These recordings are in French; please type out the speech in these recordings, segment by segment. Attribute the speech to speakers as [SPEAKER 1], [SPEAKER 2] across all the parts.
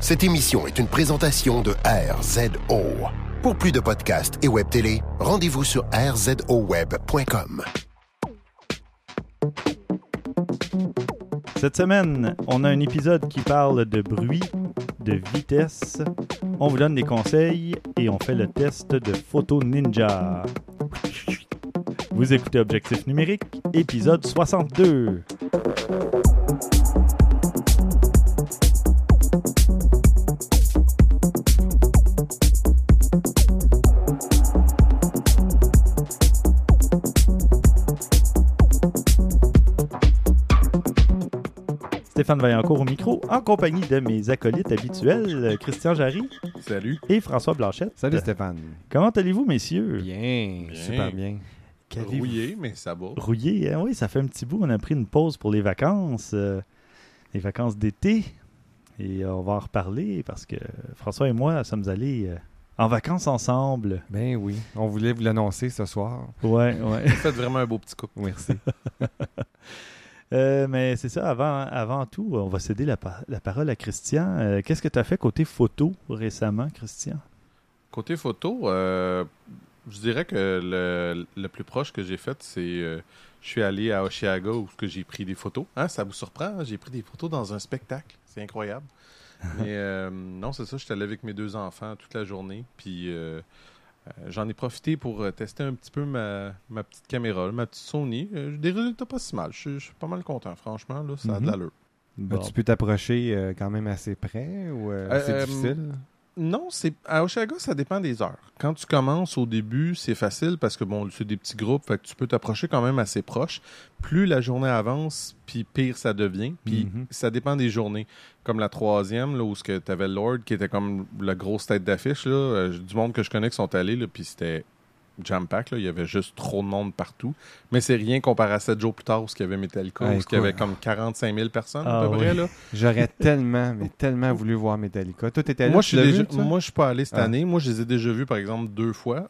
[SPEAKER 1] Cette émission est une présentation de RZO. Pour plus de podcasts et web télé, rendez-vous sur rzoweb.com.
[SPEAKER 2] Cette semaine, on a un épisode qui parle de bruit, de vitesse. On vous donne des conseils et on fait le test de Photo Ninja. Vous écoutez Objectif numérique, épisode 62. Stéphane Vaillancourt au micro, en compagnie de mes acolytes habituels, Christian Jarry
[SPEAKER 3] Salut.
[SPEAKER 2] et François Blanchette.
[SPEAKER 4] Salut Stéphane.
[SPEAKER 2] Comment allez-vous, messieurs?
[SPEAKER 4] Bien,
[SPEAKER 3] Bien.
[SPEAKER 4] super bien.
[SPEAKER 3] Rouillé, mais ça va.
[SPEAKER 2] Rouillé, hein? oui, ça fait un petit bout. On a pris une pause pour les vacances, euh, les vacances d'été. Et on va en reparler parce que François et moi sommes allés euh, en vacances ensemble.
[SPEAKER 4] Ben oui, on voulait vous l'annoncer ce soir.
[SPEAKER 2] Ouais, ouais.
[SPEAKER 3] Vous faites vraiment un beau petit couple.
[SPEAKER 4] Merci.
[SPEAKER 2] Euh, mais c'est ça, avant, avant tout, on va céder la, la parole à Christian. Euh, Qu'est-ce que tu as fait côté photo récemment, Christian?
[SPEAKER 3] Côté photo, euh, je dirais que le, le plus proche que j'ai fait, c'est je suis allé à Oshiaga où j'ai pris des photos. Hein, ça vous surprend? hein? J'ai pris des photos dans un spectacle. C'est incroyable. Mais non, c'est ça. J'étais allé avec mes deux enfants toute la journée. Puis j'en ai profité pour euh, tester un petit peu ma, ma petite caméra, ma petite Sony. Euh, des résultats pas si mal. Je suis- pas mal content, franchement. Là, ça a de
[SPEAKER 2] Mhm.
[SPEAKER 3] l'allure.
[SPEAKER 2] Bon.
[SPEAKER 4] Tu peux t'approcher euh, quand même assez près ou euh,
[SPEAKER 3] Euh,
[SPEAKER 4] c'est
[SPEAKER 3] euh,
[SPEAKER 4] difficile?
[SPEAKER 3] Non, c'est à Oshaga, ça dépend des heures. Quand tu commences au début, c'est facile parce que bon, c'est des petits groupes, fait que tu peux t'approcher quand même assez proche. Plus la journée avance, puis pire ça devient. Puis
[SPEAKER 4] Mhm.
[SPEAKER 3] ça dépend des journées. Comme la troisième, là, où tu avais Lord qui était comme la grosse tête d'affiche, là, euh, du monde que je connais qui sont allés, là, puis c'était jam-pack, là, il y avait juste trop de monde partout. Mais c'est rien comparé à 7 jours plus tard où il y avait Metallica,
[SPEAKER 4] Ah,
[SPEAKER 3] où il y avait comme 45 000 personnes
[SPEAKER 2] Ah,
[SPEAKER 3] à peu près.
[SPEAKER 2] oui.
[SPEAKER 4] J'aurais tellement, mais tellement voulu voir Metallica. Toi, t'étais là,
[SPEAKER 3] Moi, je suis déjà- moi, je suis pas allé cette
[SPEAKER 4] Ah.
[SPEAKER 3] année. Moi, je les ai déjà vus, par exemple, deux fois,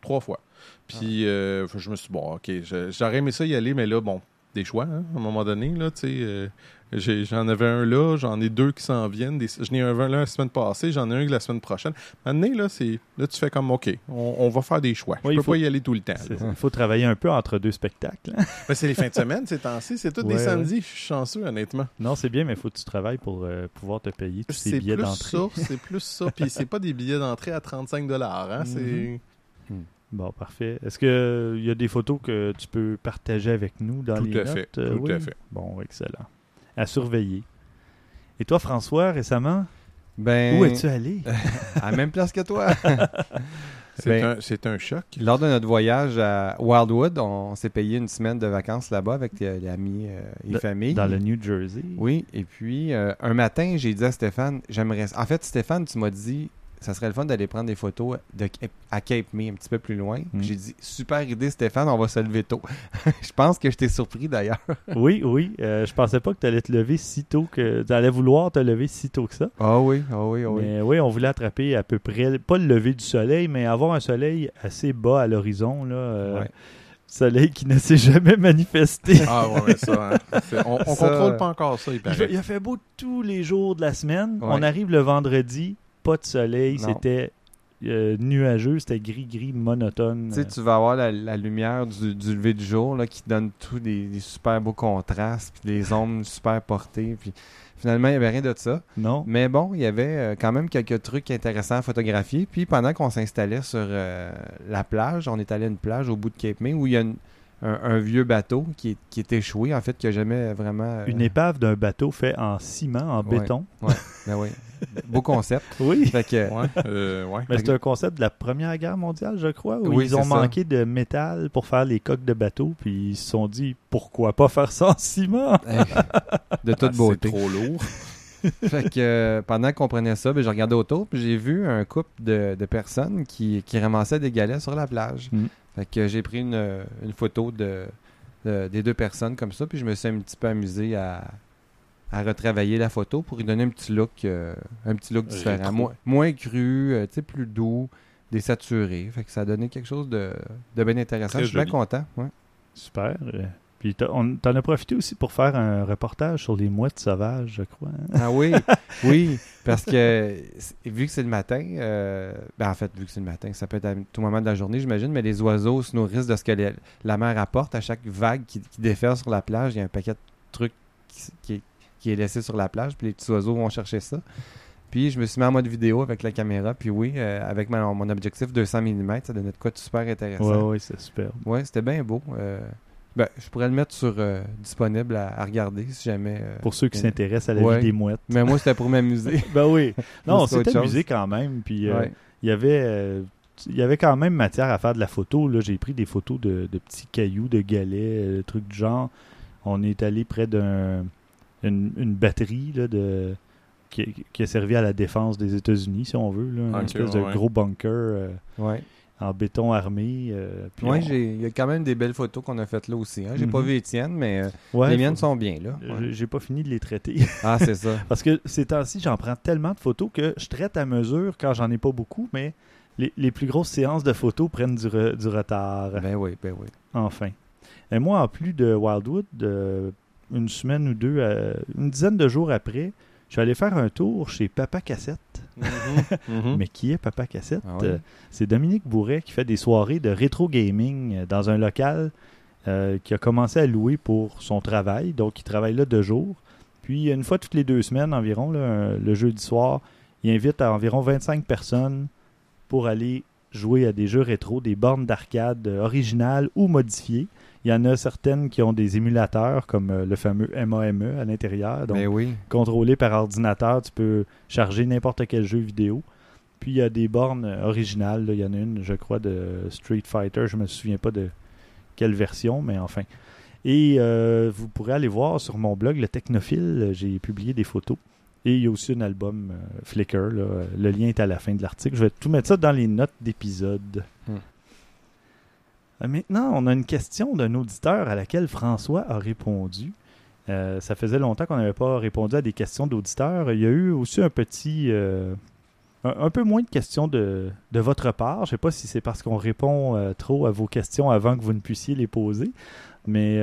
[SPEAKER 3] trois fois. Puis, euh, je me suis dit, bon, OK, j'aurais aimé ça y aller, mais là, bon, des choix, hein, à un moment donné, là, euh, j'en avais un là, j'en ai deux qui s'en viennent. Des, j'en ai un un la semaine passée, j'en ai un la semaine prochaine. Maintenant, là, c'est, là, tu fais comme, OK, on, on va faire des choix.
[SPEAKER 2] Oui,
[SPEAKER 3] je peux
[SPEAKER 2] faut-
[SPEAKER 3] pas y aller tout le temps. Là.
[SPEAKER 2] Il faut travailler un peu entre deux spectacles. hein.
[SPEAKER 3] Mais c'est les fins de semaine, ces temps-ci. C'est tous
[SPEAKER 2] Ouais,
[SPEAKER 3] des
[SPEAKER 2] ouais.
[SPEAKER 3] samedis. Je suis chanceux, honnêtement.
[SPEAKER 2] Non, c'est bien, mais il faut que tu travailles pour euh, pouvoir te payer tous ces
[SPEAKER 3] C'est
[SPEAKER 2] billets
[SPEAKER 3] plus
[SPEAKER 2] d'entrée.
[SPEAKER 3] ça, c'est plus ça. Puis c'est pas des billets d'entrée à 35 hein, c'est...
[SPEAKER 2] Bon, parfait. Est-ce qu'il y a des photos que tu peux partager avec nous dans
[SPEAKER 3] Tout
[SPEAKER 2] les
[SPEAKER 3] à
[SPEAKER 2] notes?
[SPEAKER 3] fait,
[SPEAKER 2] Euh,
[SPEAKER 3] tout à fait.
[SPEAKER 2] Bon, excellent. À surveiller. Et toi, François, récemment,
[SPEAKER 4] Ben,
[SPEAKER 2] où es-tu allé?
[SPEAKER 4] à la même place que toi.
[SPEAKER 3] C'est
[SPEAKER 4] Ben,
[SPEAKER 3] un, c'est un choc.
[SPEAKER 4] Lors de notre voyage à Wildwood, on s'est payé une semaine de vacances là-bas avec euh, les amis euh, et famille.
[SPEAKER 2] Dans le New Jersey?
[SPEAKER 4] Oui, et puis euh, un matin, j'ai dit à Stéphane, j'aimerais. En fait, Stéphane, tu m'as dit, ça serait le fun d'aller prendre des photos de, à Cape May, un petit peu plus loin.
[SPEAKER 2] Mm.
[SPEAKER 4] J'ai dit, super idée, Stéphane, on va se lever tôt. je pense que je t'ai surpris d'ailleurs.
[SPEAKER 2] Oui, oui. euh, je pensais pas que tu allais te lever si tôt que. Tu allais vouloir te lever si tôt que ça.
[SPEAKER 4] Ah oui, ah oui, ah oui.
[SPEAKER 2] Mais oui, on voulait attraper à peu près, pas le lever du soleil, mais avoir un soleil assez bas à l'horizon. là. euh,
[SPEAKER 4] Ouais.
[SPEAKER 2] Soleil qui ne s'est jamais manifesté.
[SPEAKER 3] Ah ouais, mais ça, hein. On, on
[SPEAKER 4] Ça-
[SPEAKER 3] contrôle pas encore ça, il paraît.
[SPEAKER 2] il a fait beau tous les jours de la semaine.
[SPEAKER 4] Ouais.
[SPEAKER 2] On arrive le vendredi, pas de soleil, c'était euh, nuageux, c'était gris-gris, monotone.
[SPEAKER 4] Tu sais, tu vas avoir la, la lumière du, du lever du jour là, qui donne tous des, des super beaux contrastes, puis des ombres super portées. Puis finalement, il n'y avait rien de ça.
[SPEAKER 2] Non?
[SPEAKER 4] Mais bon, il y avait euh, quand même quelques trucs intéressants à photographier. Puis pendant qu'on s'installait sur euh, la plage, on est allé à une plage au bout de Cape May où il y a une- un, un vieux bateau qui est, qui est échoué, en fait, qui n'a jamais vraiment. euh,
[SPEAKER 2] Une épave d'un bateau fait en ciment, en
[SPEAKER 4] Ouais.
[SPEAKER 2] béton.
[SPEAKER 4] ben oui. Beau concept.
[SPEAKER 2] Oui.
[SPEAKER 4] Fait que,
[SPEAKER 3] Ouais, euh, ouais.
[SPEAKER 2] Mais c'est un concept de la Première Guerre mondiale, je crois, où
[SPEAKER 4] Oui,
[SPEAKER 2] ils ont
[SPEAKER 4] ça.
[SPEAKER 2] manqué de métal pour faire les coques de bateau, puis ils se sont dit pourquoi pas faire ça en ciment?
[SPEAKER 4] De toute
[SPEAKER 3] Ah,
[SPEAKER 4] beauté.
[SPEAKER 3] C'est trop lourd.
[SPEAKER 4] fait que euh, pendant qu'on prenait ça, ben, j'ai regardé autour, puis j'ai vu un couple de, de personnes qui, qui ramassaient des galets sur la plage.
[SPEAKER 2] Mm.
[SPEAKER 4] Fait que j'ai pris une, euh, une photo de, de- des deux personnes comme ça, puis je me suis un petit peu amusé à, à retravailler la photo pour lui donner un petit look, euh, un petit look différent. Moins, moins cru, euh, plus doux, désaturé. Fait que ça a donné quelque chose de, de bien intéressant.
[SPEAKER 3] Très
[SPEAKER 4] je suis bien content. ouais.
[SPEAKER 2] Super. Puis t'en as profité aussi pour faire un reportage sur les mouettes sauvages, je crois. hein?
[SPEAKER 4] Ah oui, oui. Parce que, vu que c'est le matin, euh, ben en fait, vu que c'est le matin, ça peut être à tout moment de la journée, j'imagine, mais les oiseaux se nourrissent de ce que les- la mer apporte. À chaque vague qui, qui déferle sur la plage, il y a un paquet de trucs qui, qui est, qui est laissé sur la plage, puis les petits oiseaux vont chercher ça. Puis je me suis mis en mode vidéo avec la caméra, puis oui, euh, avec mon, mon objectif 200 mm, ça donnait de quoi de super intéressant.
[SPEAKER 2] Ouais, ouais, c'est super.
[SPEAKER 4] Ouais, c'était bien beau. Euh, ben, je pourrais le mettre sur euh, disponible à, à regarder si jamais. euh,
[SPEAKER 2] Pour ceux qui
[SPEAKER 4] euh,
[SPEAKER 2] s'intéressent à la
[SPEAKER 4] ouais.
[SPEAKER 2] vie des mouettes.
[SPEAKER 4] Mais moi, c'était pour m'amuser.
[SPEAKER 2] Ben oui. Non,
[SPEAKER 4] chose.
[SPEAKER 2] amusé quand même. Puis euh,
[SPEAKER 4] Ouais.
[SPEAKER 2] il y avait euh, il y avait quand même matière à faire de la photo. Là, j'ai pris des photos de, de petits cailloux, de galets, euh, trucs du genre. On est allé près d'un une, une batterie là, de qui, qui a servi à la défense des États-Unis, si on veut, là, une espèce de gros bunker euh,
[SPEAKER 4] Ouais.
[SPEAKER 2] En béton armé. euh, on-
[SPEAKER 4] j'ai- il y a quand même des belles photos qu'on a faites là aussi. Hein. J'ai pas
[SPEAKER 2] Mhm.
[SPEAKER 4] vu Étienne, mais euh,
[SPEAKER 2] Ouais,
[SPEAKER 4] les miennes
[SPEAKER 2] faut-
[SPEAKER 4] sont bien là. Ouais.
[SPEAKER 2] J'ai- pas fini de les traiter.
[SPEAKER 4] Ah, c'est ça.
[SPEAKER 2] Parce que ces temps-ci, j'en prends tellement de photos que je traite à mesure quand j'en ai pas beaucoup, mais les, les plus grosses séances de photos prennent du, re- du retard.
[SPEAKER 4] ben oui, ben oui.
[SPEAKER 2] Enfin. Et moi, en plus de Wildwood, euh, une semaine ou deux, euh, une dizaine de jours après, je suis allé faire un tour chez Papa Cassette.
[SPEAKER 3] Mhm.
[SPEAKER 2] Mais qui est Papa Cassette?
[SPEAKER 4] Ah?
[SPEAKER 2] Euh, C'est Dominique Bourret qui fait des soirées de rétro gaming euh, dans un local euh, qui a commencé à louer pour son travail. Donc, il travaille là deux jours. Puis, une fois toutes les deux semaines environ, là, le jeudi soir, il invite à environ 25 personnes pour aller jouer à des jeux rétro, des bornes d'arcade originales ou modifiées. Il y en a certaines qui ont des émulateurs comme euh, le fameux MAME à l'intérieur. Donc,
[SPEAKER 4] Ben oui.
[SPEAKER 2] contrôlé par ordinateur. Tu peux charger n'importe quel jeu vidéo. Puis il y a des bornes euh, originales. là. Il y en a une, je crois, de Street Fighter. Je me souviens pas de quelle version, mais enfin. Et euh, vous pourrez aller voir sur mon blog, le Technophile. J'ai publié des photos. Et il y a aussi un album euh, Flickr. là. Le lien est à la fin de l'article. Je vais tout mettre ça dans les notes d'épisode.
[SPEAKER 4] Hmm.
[SPEAKER 2] Euh, Maintenant, on a une question d'un auditeur à laquelle François a répondu. Euh, ça faisait longtemps qu'on n'avait pas répondu à des questions d'auditeurs. Il y a eu aussi un petit. euh, un, un peu moins de questions de, de votre part. Je ne sais pas si c'est parce qu'on répond euh, trop à vos questions avant que vous ne puissiez les poser. Mais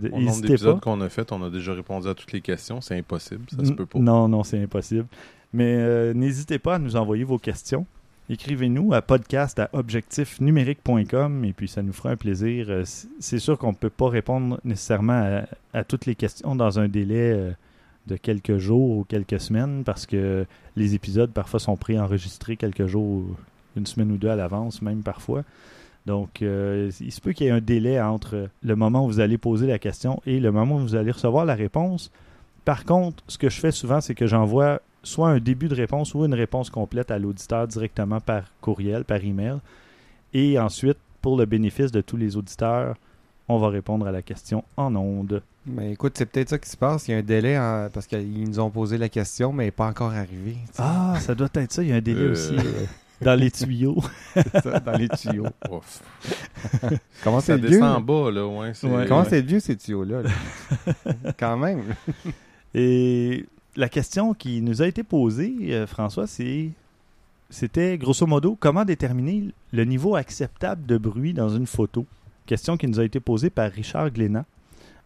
[SPEAKER 2] n'hésitez
[SPEAKER 3] d'épisodes
[SPEAKER 2] pas.
[SPEAKER 3] qu'on a fait, on a déjà répondu à toutes les questions. C'est impossible, ça se peut pas.
[SPEAKER 2] Non, non, c'est impossible. Mais n'hésitez pas à nous envoyer vos questions. Écrivez-nous à podcast à objectifnumérique.com et puis ça nous fera un plaisir. Euh, C'est sûr qu'on ne peut pas répondre nécessairement à, à toutes les questions dans un délai euh, de quelques jours ou quelques semaines parce que les épisodes parfois sont préenregistrés quelques jours, une semaine ou deux à l'avance, même parfois. Donc, euh, il se peut qu'il y ait un délai entre le moment où vous allez poser la question et le moment où vous allez recevoir la réponse. Par contre, ce que je fais souvent, c'est que j'envoie soit un début de réponse ou une réponse complète à l'auditeur directement par courriel, par email. Et ensuite, pour le bénéfice de tous les auditeurs, on va répondre à la question en ondes.
[SPEAKER 4] Mais écoute, c'est peut-être ça qui se passe. Il y a un délai en- parce qu'ils nous ont posé la question, mais il n'est pas encore arrivé. tu sais.
[SPEAKER 2] Ah, ça doit être ça. Il y a un délai
[SPEAKER 3] Euh.
[SPEAKER 2] aussi euh, dans les tuyaux.
[SPEAKER 4] C'est ça, dans les tuyaux.
[SPEAKER 3] Ouf.
[SPEAKER 4] Comment
[SPEAKER 3] Ça
[SPEAKER 4] c'est vieux?
[SPEAKER 3] descend en bas, là, ouais.
[SPEAKER 4] Comment
[SPEAKER 3] ouais.
[SPEAKER 4] c'est vieux ces tuyaux-là? là? Quand même.
[SPEAKER 2] Et la question qui nous a été posée, euh, François, c'était grosso modo comment déterminer le niveau acceptable de bruit dans une photo? Question qui nous a été posée par Richard Glénat.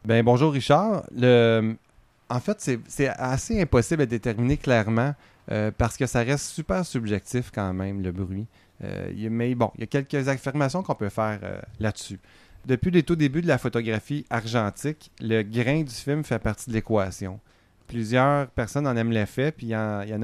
[SPEAKER 4] Ben bonjour Richard. En fait, c'est- assez impossible à déterminer clairement euh, parce que ça reste super subjectif quand même, le bruit. Euh, mais bon, il y a quelques affirmations qu'on peut faire là-dessus. Depuis les tout débuts de la photographie argentique, le grain du film fait partie de l'équation. Plusieurs personnes en aiment l'effet, puis il y, en, y a,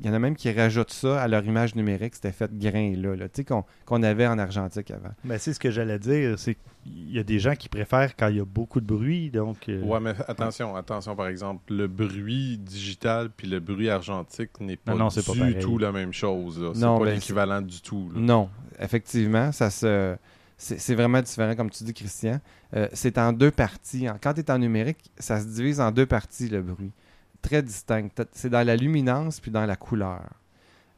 [SPEAKER 4] il y en a même qui rajoutent ça à leur image numérique, cet effet de grain-là, là, tu sais, qu'on qu'on avait en argentique avant.
[SPEAKER 2] Ben, c'est ce que j'allais dire, c'est qu'il y a des gens qui préfèrent quand il y a beaucoup de bruit, donc euh,
[SPEAKER 3] Ouais, mais attention, attention, par exemple, le bruit digital puis le bruit argentique n'est pas,
[SPEAKER 2] Non, non, c'est pas
[SPEAKER 3] du tout la même chose. C'est
[SPEAKER 4] Non,
[SPEAKER 3] pas
[SPEAKER 4] ben,
[SPEAKER 3] l'équivalent du tout. là.
[SPEAKER 4] Non, effectivement, ça se. C'est vraiment différent, comme tu dis, Christian. Euh, c'est en deux parties. En- Quand tu es en numérique, ça se divise en deux parties, le bruit. Très distinct. T'as- C'est dans la luminance puis dans la couleur.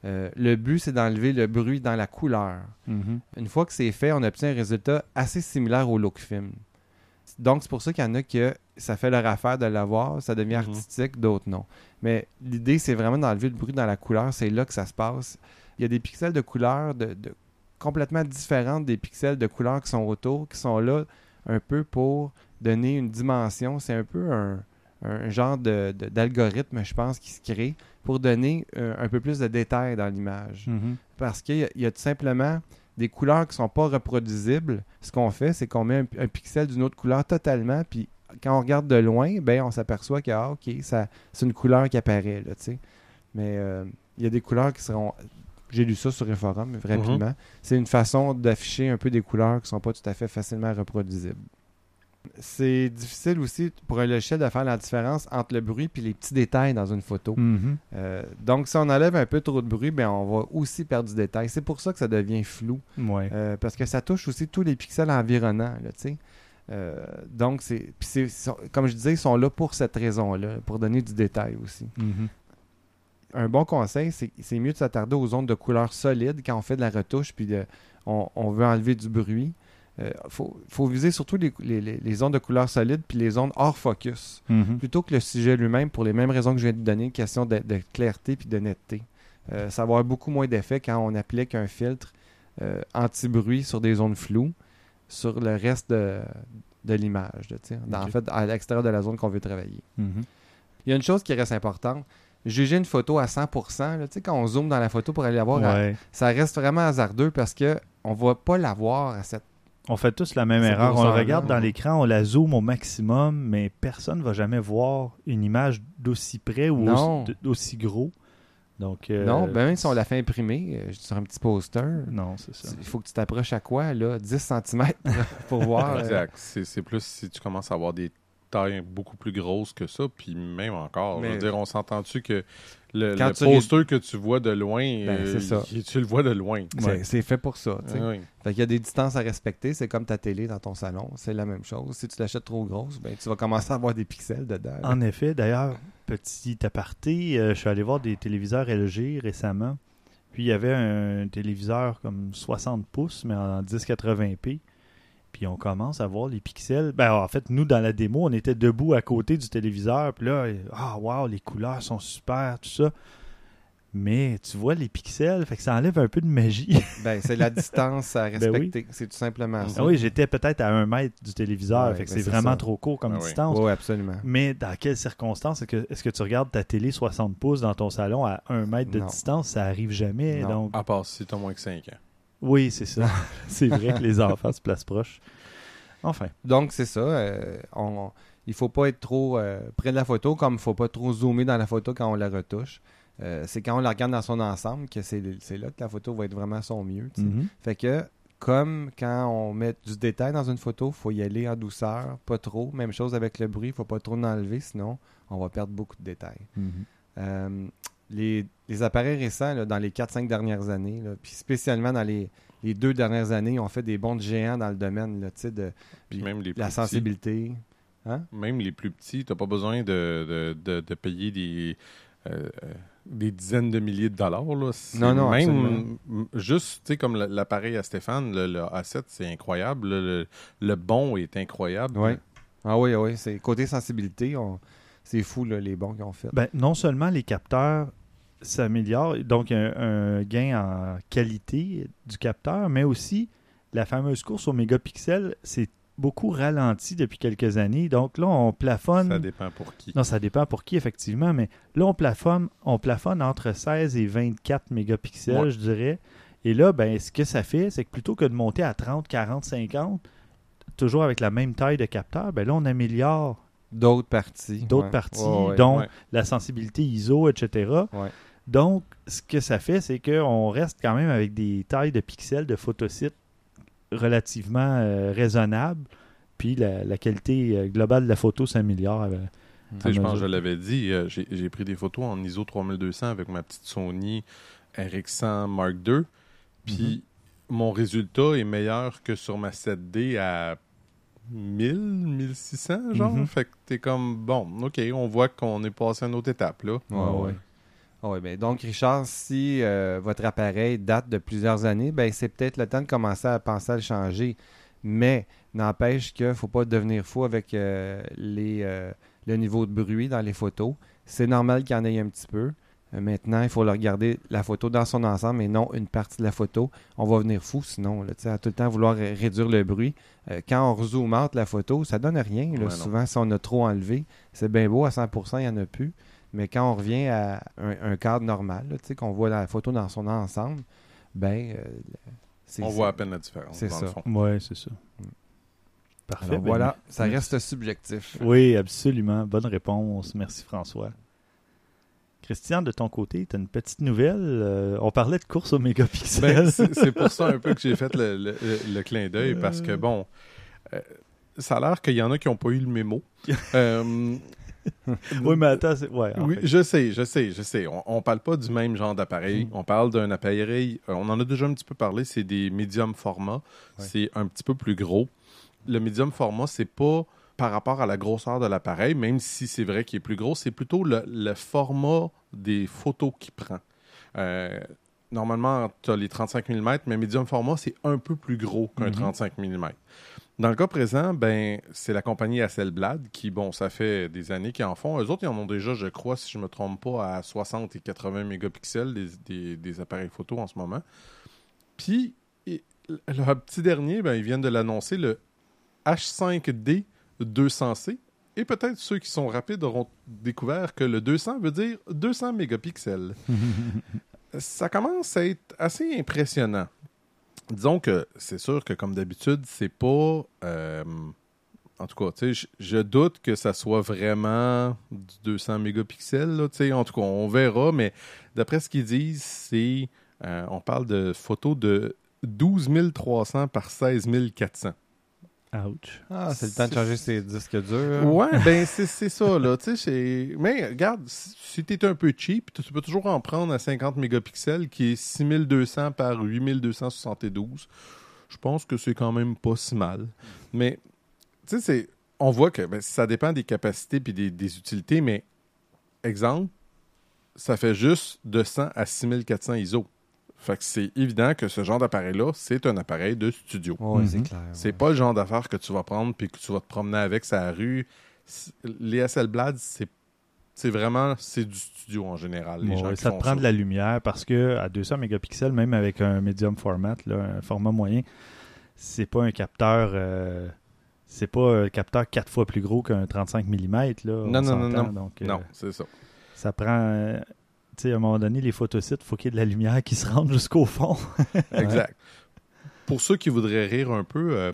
[SPEAKER 4] Euh, le but, c'est d'enlever le bruit dans la couleur.
[SPEAKER 2] mhm.
[SPEAKER 4] Une fois que c'est fait, on obtient un résultat assez similaire au look film. Donc, c'est pour ça qu'il y en a que ça fait leur affaire de l'avoir, ça devient
[SPEAKER 3] Mhm.
[SPEAKER 4] artistique, d'autres non. Mais l'idée, c'est vraiment d'enlever le bruit dans la couleur, c'est là que ça se passe. Il y a des pixels de couleur de, de- complètement différentes des pixels de couleur qui sont autour, qui sont là un peu pour donner une dimension. C'est un peu un, un genre de- de- d'algorithme, je pense, qui se crée pour donner euh, un peu plus de détails dans l'image.
[SPEAKER 2] Mhm.
[SPEAKER 4] Parce qu'il y, y a tout simplement des couleurs qui sont pas reproduisibles. Ce qu'on fait, c'est qu'on met un, un pixel d'une autre couleur totalement, puis quand on regarde de loin, ben on s'aperçoit que ah, ok, ça, c'est une couleur qui apparaît là, tu sais. Mais euh, il y a des couleurs qui seront. J'ai lu ça sur un forum rapidement. C'est une façon d'afficher un peu des couleurs qui sont pas tout à fait facilement reproduisibles. C'est difficile aussi pour un logiciel de faire la différence entre le bruit et les petits détails dans une photo.
[SPEAKER 2] Mhm.
[SPEAKER 4] Euh, donc, si on enlève un peu trop de bruit, ben, on va aussi perdre du détail. C'est pour ça que ça devient flou.
[SPEAKER 2] Ouais.
[SPEAKER 4] Euh, parce que ça touche aussi tous les pixels environnants. Là. Euh, donc, c'est, comme je disais, ils sont là pour cette raison-là, pour donner du détail aussi.
[SPEAKER 2] Mhm.
[SPEAKER 4] Un bon conseil, c'est, c'est mieux de s'attarder aux ondes de couleur solide quand on fait de la retouche, puis de- on, on veut enlever du bruit. Il faut, faut viser surtout les, les- ondes de couleur solide puis les ondes hors focus
[SPEAKER 2] Mhm.
[SPEAKER 4] plutôt que le sujet lui-même pour les mêmes raisons que je viens de donner, question de, de clarté puis de netteté. Euh, ça va avoir beaucoup moins d'effet quand on applique un filtre euh, anti-bruit sur des zones floues sur le reste de, de l'image, en fait, à l'extérieur de la zone qu'on veut travailler.
[SPEAKER 2] Mhm.
[SPEAKER 4] Il y a une chose qui reste importante. Juger une photo à 100%, là, tu sais, quand on zoome dans la photo pour aller la voir,
[SPEAKER 2] Ouais.
[SPEAKER 4] ça reste vraiment hasardeux parce que on va pas la voir à cette
[SPEAKER 2] On fait tous la même erreur. On le regarde dans l'écran, on la zoome au maximum, mais personne ne va jamais voir une image d'aussi près ou aussi, d'aussi gros. Donc, euh,
[SPEAKER 4] Non, ben même si on l'a fait imprimer euh, sur un petit poster,
[SPEAKER 2] Non, c'est ça.
[SPEAKER 4] il faut que tu t'approches à quoi, là? 10 cm pour voir. euh,
[SPEAKER 3] Exact. C'est c'est plus si tu commences à avoir des tailles beaucoup plus grosses que ça, puis même encore. Je veux dire, on s'entend-tu que le,
[SPEAKER 4] Quand
[SPEAKER 3] le
[SPEAKER 4] tu
[SPEAKER 3] poster que tu vois de loin,
[SPEAKER 4] Ben, ça.
[SPEAKER 3] il- tu le vois de loin.
[SPEAKER 4] c'est-
[SPEAKER 2] Ouais.
[SPEAKER 4] C'est fait pour ça.
[SPEAKER 3] Ah oui.
[SPEAKER 4] Fait qu'il y a des distances à respecter. C'est comme ta télé dans ton salon. C'est la même chose. Si tu l'achètes trop grosse, ben, tu vas commencer à avoir des pixels dedans. là.
[SPEAKER 2] En effet, d'ailleurs, petit aparté, euh, je suis allé voir des téléviseurs LG récemment. Puis il y avait un téléviseur comme 60 pouces, mais en 1080p. Puis on commence à voir les pixels. Ben, en fait, nous, dans la démo, on était debout à côté du téléviseur. Puis là, ah, wow, les couleurs sont super, tout ça. Mais tu vois les pixels, fait que ça enlève un peu de magie.
[SPEAKER 4] Ben, c'est la distance à
[SPEAKER 2] Ben oui.
[SPEAKER 4] respecter. C'est tout simplement ça.
[SPEAKER 2] ah oui, j'étais peut-être à un mètre du téléviseur,
[SPEAKER 4] Ouais,
[SPEAKER 2] fait que
[SPEAKER 4] ben
[SPEAKER 2] c'est vraiment
[SPEAKER 4] ça.
[SPEAKER 2] trop court comme
[SPEAKER 3] Ah
[SPEAKER 2] distance.
[SPEAKER 4] Oui, absolument.
[SPEAKER 2] Mais dans quelles circonstances est-ce que, est-ce que tu regardes ta télé 60 pouces dans ton salon à un mètre de
[SPEAKER 4] Non.
[SPEAKER 2] distance? Ça arrive jamais.
[SPEAKER 4] Non.
[SPEAKER 2] Donc,
[SPEAKER 3] À part si tu as moins que 5 ans.
[SPEAKER 2] Oui, c'est ça. c'est vrai que les enfants se placent proches. Enfin.
[SPEAKER 4] Donc, c'est ça. euh, on, il faut pas être trop euh, près de la photo, comme il faut pas trop zoomer dans la photo quand on la retouche. Euh, c'est quand on la regarde dans son ensemble que c'est là que la photo va être vraiment à son mieux.
[SPEAKER 2] Mhm.
[SPEAKER 4] Fait que, comme quand on met du détail dans une photo, faut y aller en douceur, pas trop. Même chose avec le bruit, faut pas trop en enlever, sinon on va perdre beaucoup de détails.
[SPEAKER 2] Mhm.
[SPEAKER 4] Euh, les, les appareils récents, là, dans les 4-5 dernières années, là, puis spécialement dans les, les deux dernières années, ont fait des bons géants dans le domaine là, tu sais, de
[SPEAKER 3] Puis même les
[SPEAKER 4] la
[SPEAKER 3] petits.
[SPEAKER 4] sensibilité. Hein?
[SPEAKER 3] Même les plus petits, tu n'as pas besoin de, de, de- de payer des, euh, euh, des dizaines de milliers de dollars. Là.
[SPEAKER 4] Non, non,
[SPEAKER 3] Même juste, tu sais, comme l'appareil à Stéphane, le, le A7, c'est incroyable. Le, bon est incroyable.
[SPEAKER 4] Ah oui, ah oui, c'est côté sensibilité, on- c'est fou là, les bons qu'ils ont fait.
[SPEAKER 2] Ben, non seulement les capteurs s'améliorent, donc il y a un, un gain en qualité du capteur, mais aussi la fameuse course au mégapixel s'est beaucoup ralenti depuis quelques années. Donc là, on plafonne.
[SPEAKER 3] Ça dépend pour qui.
[SPEAKER 2] Non, ça dépend pour qui, effectivement, mais là, on plafonne, on plafonne entre 16 et 24 mégapixels,
[SPEAKER 3] Ouais.
[SPEAKER 2] je dirais. Et là, ben, ce que ça fait, c'est que plutôt que de monter à 30, 40, 50, toujours avec la même taille de capteur, ben là, on améliore
[SPEAKER 4] D'autres parties.
[SPEAKER 2] d'autres
[SPEAKER 4] ouais.
[SPEAKER 2] parties,
[SPEAKER 4] Ouais, ouais.
[SPEAKER 2] dont la sensibilité ISO, etc. Donc, ce que ça fait, c'est qu'on reste quand même avec des tailles de pixels de photosites relativement euh, raisonnables, puis la, la qualité euh, globale de la photo s'améliore. euh,
[SPEAKER 3] je pense que je l'avais dit, euh, j'ai pris des photos en ISO 3200 avec ma petite Sony RX100 Mark II. Puis
[SPEAKER 2] Mhm.
[SPEAKER 3] mon résultat est meilleur que sur ma 7D à 1000, 1600, genre.
[SPEAKER 2] Mhm.
[SPEAKER 3] Fait que t'es comme, bon, OK, on voit qu'on est passé à une autre étape, là.
[SPEAKER 4] Ouais,
[SPEAKER 2] Ouais,
[SPEAKER 4] ouais. Ah ouais, ben donc, Richard, si euh, votre appareil date de plusieurs années, ben c'est peut-être le temps de commencer à penser à le changer. Mais n'empêche qu'il ne faut pas devenir fou avec euh, les, euh, le niveau de bruit dans les photos. C'est normal qu'il y en ait un petit peu. Maintenant, il faut regarder la photo dans son ensemble et non une partie de la photo. On va venir fou sinon, là, à tout le temps vouloir ré- réduire le bruit. Euh, quand on rezoome out la photo, ça donne rien. là.
[SPEAKER 3] Ouais, non.
[SPEAKER 4] Souvent, si on a trop enlevé, c'est bien beau, à 100%, il n'y en a plus. Mais quand on revient à un, un cadre normal, là, tu sais, qu'on voit la photo dans son ensemble, ben, euh, c'est
[SPEAKER 3] On voit à peine la différence,
[SPEAKER 4] c'est
[SPEAKER 3] dans
[SPEAKER 4] ça.
[SPEAKER 3] le fond.
[SPEAKER 2] Ouais, c'est ça. Parfait.
[SPEAKER 4] Alors
[SPEAKER 2] ben,
[SPEAKER 4] voilà, ça
[SPEAKER 2] merci.
[SPEAKER 4] reste subjectif.
[SPEAKER 2] Oui, absolument. Bonne réponse. Merci, François. Christian, de ton côté, tu as une petite nouvelle. Euh, on parlait de course au mégapixel.
[SPEAKER 3] Ben, c'est pour ça un peu que j'ai fait le, le- le- le clin d'œil, parce que bon, euh, ça a l'air qu'il y en a qui n'ont pas eu le mémo.
[SPEAKER 2] Oui, mais attends, c'est... Ouais,
[SPEAKER 3] oui,
[SPEAKER 2] fait.
[SPEAKER 3] je sais, je sais, je sais. On, on parle pas du même genre d'appareil.
[SPEAKER 2] Mm.
[SPEAKER 3] On parle d'un appareil, euh, on en a déjà un petit peu parlé, c'est des médium format.
[SPEAKER 2] Ouais.
[SPEAKER 3] C'est un petit peu plus gros. Le médium format, c'est pas par rapport à la grosseur de l'appareil, même si c'est vrai qu'il est plus gros, c'est plutôt le, le format des photos qu'il prend. Euh, normalement, tu as les 35 mm, mais médium format, c'est un peu plus gros qu'un
[SPEAKER 2] Mhm.
[SPEAKER 3] 35 mm. Dans le cas présent, ben, c'est la compagnie Hasselblad qui, bon, ça fait des années qu'ils en font. Eux autres, ils en ont déjà, je crois, si je ne me trompe pas, à 60 et 80 mégapixels des, des- des appareils photo en ce moment. Puis, et- le petit dernier, ben, ils viennent de l'annoncer, le H5D 200C. Et peut-être ceux qui sont rapides auront découvert que le 200 veut dire 200 mégapixels. ça commence à être assez impressionnant. Disons que c'est sûr que, comme d'habitude, c'est pas. euh, en tout cas, je- je doute que ça soit vraiment du 200 mégapixels. là, en tout cas, on verra, mais d'après ce qu'ils disent, c'est. euh, on parle de photos de 12 300 par 16 400.
[SPEAKER 2] Ouch.
[SPEAKER 4] Ah, c'est le temps de changer ses disques durs.
[SPEAKER 3] Ouais, ben c'est c'est ça, là. Tu sais, c'est- mais regarde, si t'es un peu cheap, tu peux toujours en prendre à 50 mégapixels, qui est 6200 par 8272. Je pense que c'est quand même pas si mal. Mais, tu sais, c'est- on voit que ben, ça dépend des capacités puis des, des utilités, mais, exemple, ça fait juste de 100 à 6400 ISO. Fait que c'est évident que ce genre d'appareil-là, c'est un appareil de studio.
[SPEAKER 4] Ouais, c'est
[SPEAKER 2] Mhm.
[SPEAKER 4] clair.
[SPEAKER 3] C'est pas le genre d'affaire que tu vas prendre puis que tu vas te promener avec sa rue. Les Hasselblad, c'est c'est vraiment c'est du studio en général. Les
[SPEAKER 2] Ouais,
[SPEAKER 3] gens
[SPEAKER 2] ça te prend de la lumière parce que à 200 mégapixels, même avec un medium format, là, un format moyen, c'est pas un capteur. euh, c'est pas un capteur quatre fois plus gros qu'un 35 mm. Là, on
[SPEAKER 3] Non, non, non, non.
[SPEAKER 2] Donc, euh,
[SPEAKER 3] Non, c'est ça.
[SPEAKER 2] ça prend. Tu sais, à un moment donné, les photosites, il faut qu'il y ait de la lumière qui se rende jusqu'au fond.
[SPEAKER 3] Exact. Pour ceux qui voudraient rire un peu, euh,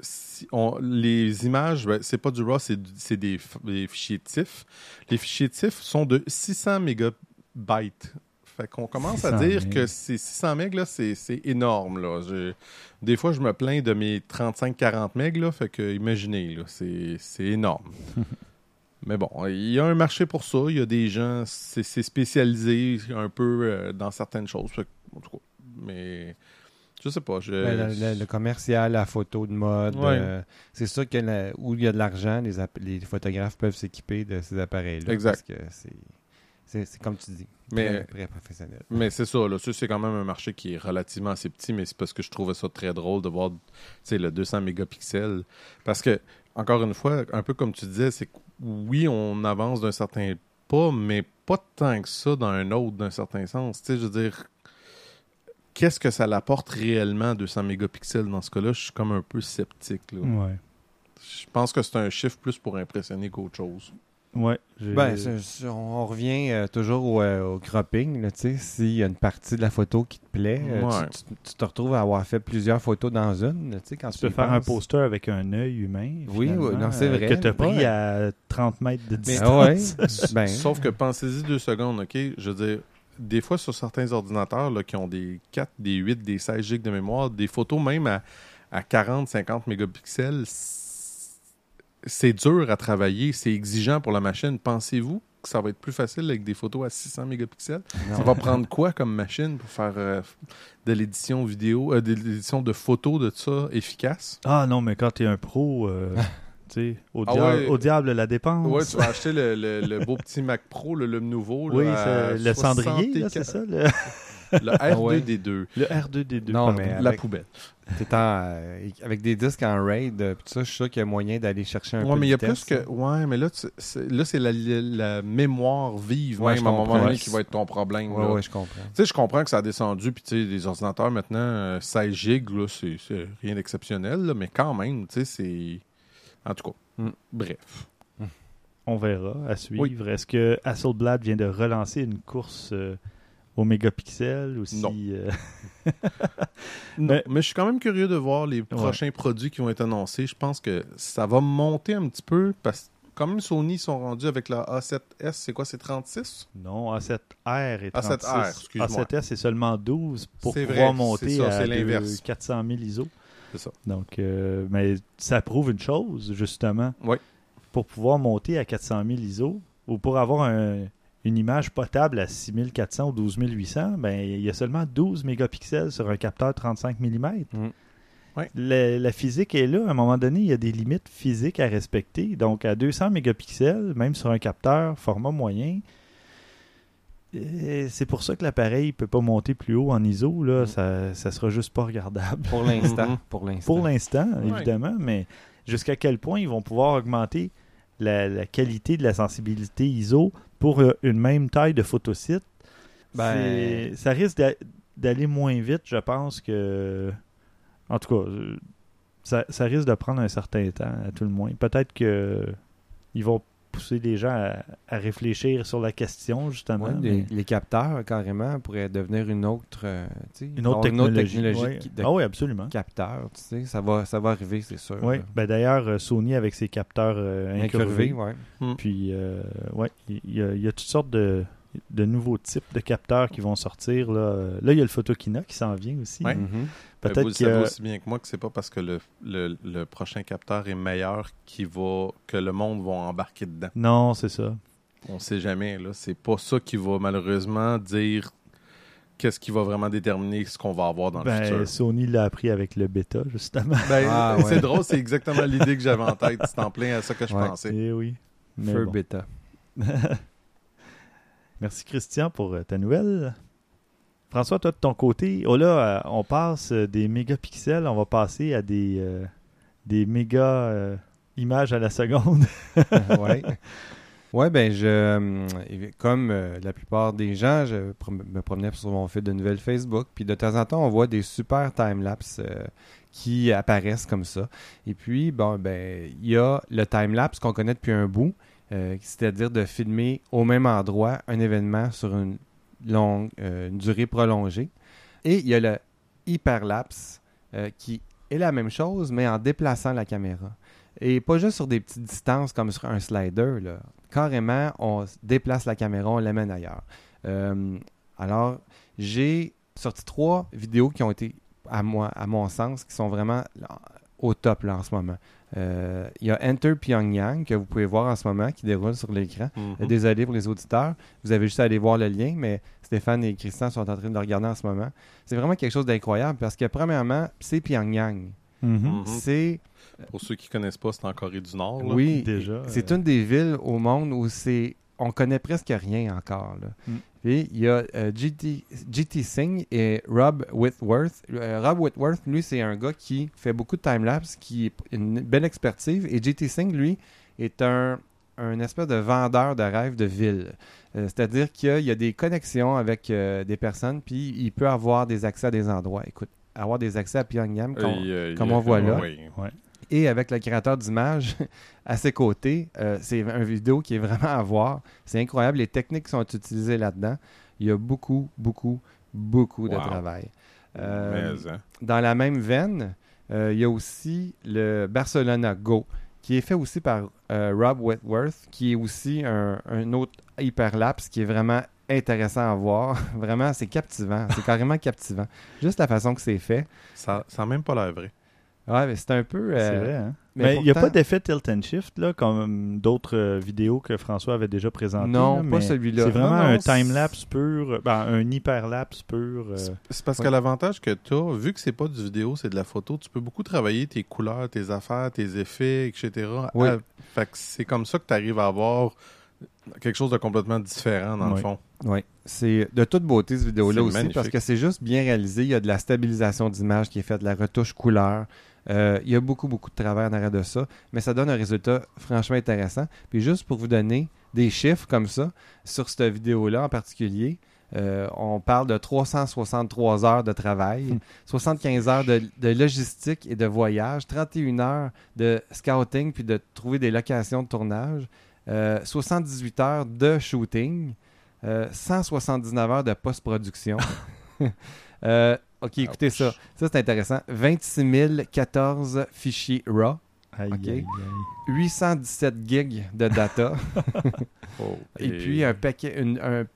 [SPEAKER 3] si on- les images, ben, c'est pas du RAW, c'est des, des fichiers TIFF. Les fichiers TIFF sont de 600 mégabytes. Fait qu'on commence à
[SPEAKER 2] 600
[SPEAKER 3] dire que ces 600 MB, c'est énorme. Là. Je- des fois, je me plains de mes 35-40 MB, là, fait que imaginez, c'est énorme. Mais bon, il y a un marché pour ça. Il y a des gens, c'est spécialisé un peu euh, dans certaines choses. En tout cas, mais je sais pas. Je,
[SPEAKER 4] Ben, le, le- le commercial, la photo de mode,
[SPEAKER 3] Ouais.
[SPEAKER 4] euh, c'est sûr que la- où il y a de l'argent, les, photographes peuvent s'équiper de ces appareils-là.
[SPEAKER 3] Exact.
[SPEAKER 4] Parce que c'est, comme tu dis,
[SPEAKER 3] Mais-
[SPEAKER 4] très, très professionnel.
[SPEAKER 3] Mais c'est ça, là. Ça, c'est quand même un marché qui est relativement assez petit, mais c'est parce que je trouvais ça très drôle de voir tu sais, le 200 mégapixels. Parce que, encore une fois, un peu comme tu disais, c'est que oui, on avance d'un certain pas, mais pas tant que ça dans un autre, d'un certain sens. Tu sais, je veux dire, qu'est-ce que ça l'apporte réellement, 200 mégapixels? Dans ce cas-là? Je suis comme un peu sceptique, là.
[SPEAKER 2] ouais.
[SPEAKER 3] Je pense que c'est un chiffre plus pour impressionner qu'autre chose.
[SPEAKER 2] Ouais. j'ai-
[SPEAKER 4] Ben, on revient euh, toujours au, euh, au cropping. là, tu sais, S'il y a une partie de la photo qui te plaît, euh,
[SPEAKER 3] Ouais.
[SPEAKER 4] tu, tu- tu te retrouves à avoir fait plusieurs photos dans une. là, tu sais, quand
[SPEAKER 2] tu
[SPEAKER 4] tu
[SPEAKER 2] peux faire un poster avec un œil humain.
[SPEAKER 4] Oui, oui, non, c'est
[SPEAKER 2] euh,
[SPEAKER 4] vrai.
[SPEAKER 2] Que tu as pris
[SPEAKER 4] Ouais.
[SPEAKER 2] à 30 mètres de
[SPEAKER 4] Mais-
[SPEAKER 2] distance.
[SPEAKER 4] ouais, ben,
[SPEAKER 3] Sauf que pensez-y deux secondes, OK? Je veux dire, des fois, sur certains ordinateurs là, qui ont des 4, des 8, des 16 gigs de mémoire, des photos même à, à 40, 50 mégapixels, c'est dur à travailler, c'est exigeant pour la machine. Pensez-vous que ça va être plus facile avec des photos à 600 mégapixels?
[SPEAKER 4] non.
[SPEAKER 3] Ça va prendre quoi comme machine pour faire euh, de l'édition vidéo, euh, de l'édition de photos de ça efficace?
[SPEAKER 2] Ah non, mais quand tu es un pro, euh, au,
[SPEAKER 3] Ah
[SPEAKER 2] diable,
[SPEAKER 3] ouais.
[SPEAKER 2] au diable la dépense.
[SPEAKER 3] Ouais, tu vas acheter le, le- le beau petit Mac Pro, le, le nouveau. là,
[SPEAKER 2] Oui, le cendrier, c'est
[SPEAKER 3] 64.
[SPEAKER 2] ça? le-
[SPEAKER 4] ouais.
[SPEAKER 3] R2D2.
[SPEAKER 2] Le R2D2.
[SPEAKER 4] Non,
[SPEAKER 2] pardon.
[SPEAKER 4] mais
[SPEAKER 3] La poubelle.
[SPEAKER 4] En, euh, avec des disques en RAID, euh, ça, je suis sûr qu'il y a moyen d'aller chercher un
[SPEAKER 3] Ouais,
[SPEAKER 4] peu
[SPEAKER 3] mais
[SPEAKER 4] de
[SPEAKER 3] il y a
[SPEAKER 4] vitesse,
[SPEAKER 3] plus que. Ouais, mais là, tu- c'est là, c'est la, la mémoire vive,
[SPEAKER 4] Ouais,
[SPEAKER 3] même
[SPEAKER 4] je
[SPEAKER 3] à un moment
[SPEAKER 4] comprends.
[SPEAKER 3] donné, qui va être ton problème.
[SPEAKER 4] Ouais,
[SPEAKER 3] là.
[SPEAKER 4] ouais, je comprends.
[SPEAKER 3] Tu sais, je comprends que ça a descendu, puis tu sais, les ordinateurs maintenant, euh, 16 gigs, là, c'est rien d'exceptionnel, là, mais quand même, tu sais, c'est. En tout cas,
[SPEAKER 4] Mm.
[SPEAKER 3] bref.
[SPEAKER 2] On verra à suivre. Est-ce que Hasselblad vient de relancer une course euh, au mégapixel ou si,
[SPEAKER 3] Non.
[SPEAKER 2] euh,
[SPEAKER 3] Non,
[SPEAKER 2] Mais-
[SPEAKER 3] mais je suis quand même curieux de voir les prochains produits qui vont être annoncés. Je pense que ça va monter un petit peu, parce que même Sony sont rendus avec la A7S, c'est quoi, c'est 36
[SPEAKER 2] Non, A7R et 36.
[SPEAKER 3] A7R, excuse-moi.
[SPEAKER 2] A7S, c'est seulement 12 pour pouvoir
[SPEAKER 3] vrai,
[SPEAKER 2] monter
[SPEAKER 3] ça,
[SPEAKER 2] à
[SPEAKER 3] c'est
[SPEAKER 2] deux-
[SPEAKER 3] l'inverse.
[SPEAKER 2] 400 000 ISO.
[SPEAKER 3] C'est ça.
[SPEAKER 2] Donc, euh, mais ça prouve une chose, justement.
[SPEAKER 3] Oui.
[SPEAKER 2] Pour pouvoir monter à 400 000 ISO ou pour avoir un- une image potable à 6400 ou 12800, ben, il y a seulement 12 mégapixels sur un capteur 35 mm.
[SPEAKER 4] Mm.
[SPEAKER 2] La, la physique est là. À un moment donné, il y a des limites physiques à respecter. Donc, à 200 mégapixels, même sur un capteur format moyen, et c'est pour ça que l'appareil ne peut pas monter plus haut en ISO. Là,
[SPEAKER 4] Mm.
[SPEAKER 2] ça, ça sera juste pas regardable.
[SPEAKER 4] Pour l'instant. Pour l'instant.
[SPEAKER 2] Pour l'instant, évidemment, mais jusqu'à quel point ils vont pouvoir augmenter la, la qualité de la sensibilité ISO pour euh, une même taille de photosite,
[SPEAKER 4] Ben-
[SPEAKER 2] ça risque d'a- d'aller moins vite, je pense que... En tout cas, euh, ça, ça risque de prendre un certain temps, à tout le moins. Peut-être que ils vont pousser les gens à, à réfléchir sur la question, justement.
[SPEAKER 4] Ouais,
[SPEAKER 2] mais-
[SPEAKER 4] les, les capteurs, carrément, pourraient devenir une autre, euh,
[SPEAKER 2] Une autre technologie.
[SPEAKER 4] technologie
[SPEAKER 2] Ouais.
[SPEAKER 4] de
[SPEAKER 2] Ah oui, absolument.
[SPEAKER 4] capteurs, tu sais, ça va, ça va arriver, c'est sûr.
[SPEAKER 2] Oui,
[SPEAKER 4] là.
[SPEAKER 2] ben d'ailleurs, euh, Sony avec ses capteurs euh, incurvés,
[SPEAKER 4] Incurvé, ouais.
[SPEAKER 2] Puis, euh, ouais, il y, a, il y a toutes sortes de, de nouveaux types de capteurs qui vont sortir. Là, là il y a le Photokina qui s'en vient aussi.
[SPEAKER 3] Ouais.
[SPEAKER 4] Mhm.
[SPEAKER 3] Ben,
[SPEAKER 2] Peut-être
[SPEAKER 3] vous le savez aussi bien que moi que c'est pas parce que le, le, le prochain capteur est meilleur qui va que le monde va embarquer dedans.
[SPEAKER 2] Non, c'est ça.
[SPEAKER 3] On sait jamais. là. C'est pas ça qui va malheureusement dire qu'est-ce qui va vraiment déterminer ce qu'on va avoir dans le
[SPEAKER 2] Ben,
[SPEAKER 3] futur.
[SPEAKER 2] Sony l'a appris avec le bêta, justement.
[SPEAKER 3] Ben,
[SPEAKER 4] Ah, ouais.
[SPEAKER 3] C'est drôle, c'est exactement l'idée que j'avais en tête. C'est en plein à ça que je
[SPEAKER 4] Ouais.
[SPEAKER 3] pensais.
[SPEAKER 2] Eh oui. Mais
[SPEAKER 4] Feu
[SPEAKER 2] bon.
[SPEAKER 4] bêta.
[SPEAKER 2] Merci Christian pour euh, ta nouvelle. François, toi de ton côté, oh là, euh, on passe euh, des mégapixels, on va passer à des, euh, des méga euh, images à la seconde.
[SPEAKER 4] ouais. Ouais, ben je comme la plupart des gens, je me promenais sur mon fil de nouvelles Facebook, puis de temps en temps, on voit des super time-lapse euh, qui apparaissent comme ça. Et puis, bon, ben, il y a le time-lapse qu'on connaît depuis un bout, euh, c'est-à-dire de filmer au même endroit un événement sur une longue, euh, durée prolongée. Et il y a le hyperlapse euh, qui est la même chose, mais en déplaçant la caméra. Et pas juste sur des petites distances comme sur un slider. Là. Carrément, on déplace la caméra, on l'amène ailleurs. Euh, alors, j'ai sorti trois vidéos qui ont été, à, mon sens, qui sont vraiment au top là, en ce moment. Euh, Il y a Enter Pyongyang que vous pouvez voir en ce moment qui déroule sur l'écran.
[SPEAKER 3] Mhm.
[SPEAKER 4] Euh, Désolé pour les auditeurs. Vous avez juste à aller voir le lien, mais Stéphane et Christian sont en train de le regarder en ce moment. C'est vraiment quelque chose d'incroyable parce que, premièrement, c'est Pyongyang.
[SPEAKER 3] Mhm.
[SPEAKER 4] C'est
[SPEAKER 3] Pour ceux qui connaissent pas, c'est en Corée du Nord. là.
[SPEAKER 4] oui,
[SPEAKER 2] déjà,
[SPEAKER 4] c'est
[SPEAKER 2] euh,
[SPEAKER 4] une des villes au monde où c'est on connaît presque rien encore. Là.
[SPEAKER 2] Mm.
[SPEAKER 4] Puis il y a euh, GT, GT Singh et Rob Whitworth. Euh, Rob Whitworth, lui, c'est un gars qui fait beaucoup de time-lapse, qui a une belle expertise. Et GT Singh, lui, est un, un espèce de vendeur de rêves de ville. Euh, C'est-à-dire qu'il y a des connexions avec euh, des personnes, puis il peut avoir des accès à des endroits. Écoute, avoir des accès à Pyongyang,
[SPEAKER 3] Euh, euh,
[SPEAKER 4] comme
[SPEAKER 3] il-
[SPEAKER 4] on voit là.
[SPEAKER 3] oui.
[SPEAKER 4] Et avec le créateur d'images à ses côtés. Euh, c'est une vidéo qui est vraiment à voir. C'est incroyable les techniques qui sont utilisées là-dedans. Il y a beaucoup, beaucoup, beaucoup de travail. Euh,
[SPEAKER 3] Mais, hein.
[SPEAKER 4] dans la même veine, euh, il y a aussi le Barcelona Go, qui est fait aussi par euh, Rob Whitworth, qui est aussi un, un autre hyperlapse qui est vraiment intéressant à voir. Vraiment, c'est captivant. C'est carrément captivant. Juste la façon que c'est fait.
[SPEAKER 3] Ça n'a même pas l'air vrai.
[SPEAKER 4] Ouais, mais c'est un peu...
[SPEAKER 2] C'est
[SPEAKER 4] euh,
[SPEAKER 2] vrai, hein?
[SPEAKER 4] mais
[SPEAKER 2] Mais il n'y a pas d'effet tilt and shift, là, comme d'autres euh, vidéos que François avait déjà présentées.
[SPEAKER 4] Non,
[SPEAKER 2] là,
[SPEAKER 4] pas
[SPEAKER 2] mais
[SPEAKER 4] celui-là.
[SPEAKER 2] C'est vraiment
[SPEAKER 3] Non, non,
[SPEAKER 2] un time-lapse pur, ben, un hyperlapse pur. euh,
[SPEAKER 3] C'est- parce
[SPEAKER 4] ouais.
[SPEAKER 3] que l'avantage que tu as, vu que c'est pas du vidéo, c'est de la photo, tu peux beaucoup travailler tes couleurs, tes affaires, tes effets, etc.
[SPEAKER 4] Oui.
[SPEAKER 3] Fait que c'est comme ça que tu arrives à avoir Quelque chose de complètement différent, dans le fond.
[SPEAKER 4] Oui, c'est de toute beauté ce vidéo-là aussi
[SPEAKER 3] magnifique.
[SPEAKER 4] parce que c'est juste bien réalisé. Il y a de la stabilisation d'image qui est faite, de la retouche couleur. Euh, il y a beaucoup, beaucoup de travail en arrière de ça, mais ça donne un résultat franchement intéressant. Puis juste pour vous donner des chiffres comme ça, sur cette vidéo-là en particulier, euh, on parle de 363 heures de travail,
[SPEAKER 2] Hmm.
[SPEAKER 4] 75 heures de, de logistique et de voyage, 31 heures de scouting puis de trouver des locations de tournage, euh, 78 heures de shooting, euh, 179 heures de post-production. Ok, écoutez
[SPEAKER 3] Ouch.
[SPEAKER 4] ça. Ça, c'est intéressant. 26 014 fichiers RAW,
[SPEAKER 2] Aïe,
[SPEAKER 4] Ok.
[SPEAKER 2] aïe, aïe.
[SPEAKER 4] 817 gigs de data,
[SPEAKER 3] Oh,
[SPEAKER 4] et puis un paquet, une, un-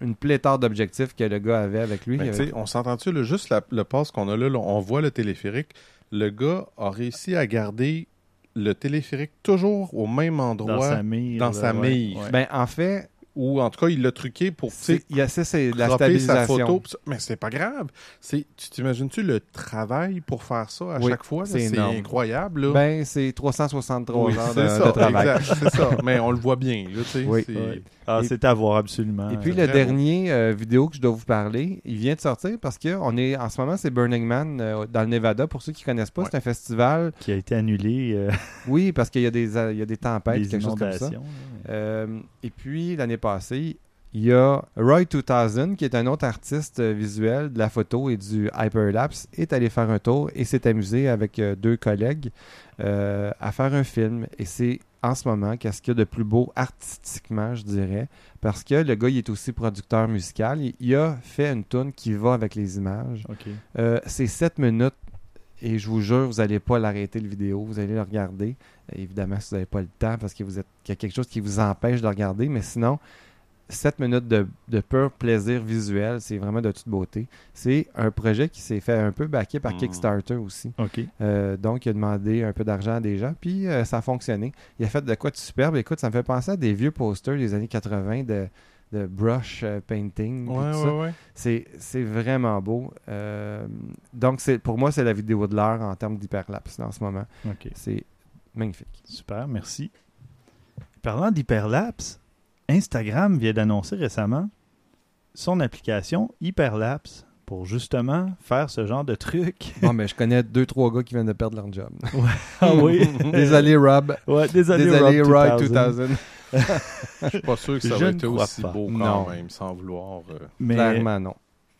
[SPEAKER 4] une pléthore d'objectifs que le gars avait avec lui. Avait-
[SPEAKER 3] sais, on s'entend-tu, là, juste la- le pass qu'on a là, là, on voit le téléphérique. Le gars a réussi à garder le téléphérique toujours au même endroit.
[SPEAKER 2] Dans sa mire.
[SPEAKER 3] dans sa
[SPEAKER 2] ouais,
[SPEAKER 3] mire.
[SPEAKER 2] ouais.
[SPEAKER 4] Ben, en fait,
[SPEAKER 3] Ou en tout cas, il l'a truqué pour tu
[SPEAKER 4] c'est-
[SPEAKER 3] sais,
[SPEAKER 4] il y a ça, c'est de la
[SPEAKER 3] cropper sa
[SPEAKER 4] stabilisation.
[SPEAKER 3] photo. Mais c'est pas grave. C'est, tu t'imagines-tu le travail pour faire ça à
[SPEAKER 4] Oui,
[SPEAKER 3] chaque fois?
[SPEAKER 4] c'est
[SPEAKER 3] incroyable. Là.
[SPEAKER 4] Ben, c'est 363
[SPEAKER 3] Oui,
[SPEAKER 4] heures
[SPEAKER 3] c'est
[SPEAKER 4] de,
[SPEAKER 3] ça,
[SPEAKER 4] de travail.
[SPEAKER 3] c'est ça. Mais on le voit bien. Là,
[SPEAKER 4] Oui.
[SPEAKER 3] c'est-.
[SPEAKER 2] Ah, c'est à voir absolument.
[SPEAKER 4] Et puis le dernier euh, vidéo que je dois vous parler, il vient de sortir parce que on est en ce moment c'est Burning Man euh, dans le Nevada. Pour ceux qui connaissent pas,
[SPEAKER 3] Ouais.
[SPEAKER 4] c'est un festival.
[SPEAKER 2] qui a été annulé. euh,
[SPEAKER 4] Oui, parce qu'il y a des il y a des tempêtes,
[SPEAKER 2] des
[SPEAKER 4] quelque chose comme ça. Euh, et puis l'année passée, il y a Roy 2000 qui est un autre artiste visuel de la photo et du hyperlapse est allé faire un tour et s'est amusé avec euh, deux collègues euh, à faire un film. Et c'est en ce moment qu'est-ce qu'il y a de plus beau artistiquement, je dirais, parce que le gars il est aussi producteur musical. Il, il a fait une tune qui va avec les images. Euh, c'est 7 minutes et je vous jure, vous n'allez pas l'arrêter le vidéo, vous allez le regarder. Euh, Évidemment, si vous n'avez pas le temps parce que vous êtes qu'il y a quelque chose qui vous empêche de le regarder, mais sinon, 7 minutes de, de pur plaisir visuel, c'est vraiment de toute beauté. C'est un projet qui s'est fait un peu backé par
[SPEAKER 3] Mm.
[SPEAKER 4] Kickstarter aussi. Euh, donc, il a demandé un peu d'argent à des gens, puis euh, ça a fonctionné. Il a fait de quoi de superbe. Écoute, ça me fait penser à des vieux posters des années 80 de, de brush euh, painting.
[SPEAKER 3] Ouais, ouais, ouais.
[SPEAKER 4] C'est, c'est vraiment beau. Euh, donc, c'est, pour moi, c'est la vidéo de l'heure en termes d'hyperlapse en ce moment.
[SPEAKER 2] OK.
[SPEAKER 4] C'est magnifique.
[SPEAKER 2] Super, merci. Parlant d'hyperlapse, Instagram vient d'annoncer récemment son application Hyperlapse pour justement faire ce genre de truc.
[SPEAKER 4] Bon, mais je connais deux, trois gars qui viennent de perdre leur job.
[SPEAKER 2] ah oui.
[SPEAKER 4] Désolé, Rob.
[SPEAKER 2] Ouais, désolé,
[SPEAKER 4] Désolé,
[SPEAKER 2] Rob
[SPEAKER 4] Roy
[SPEAKER 2] 2000.
[SPEAKER 4] 2000.
[SPEAKER 3] Je suis pas sûr que ça
[SPEAKER 2] Je
[SPEAKER 3] va
[SPEAKER 2] ne
[SPEAKER 3] être aussi
[SPEAKER 2] pas.
[SPEAKER 3] beau quand
[SPEAKER 4] Non.
[SPEAKER 3] même, sans vouloir. euh,
[SPEAKER 2] Mais
[SPEAKER 4] Clairement, non.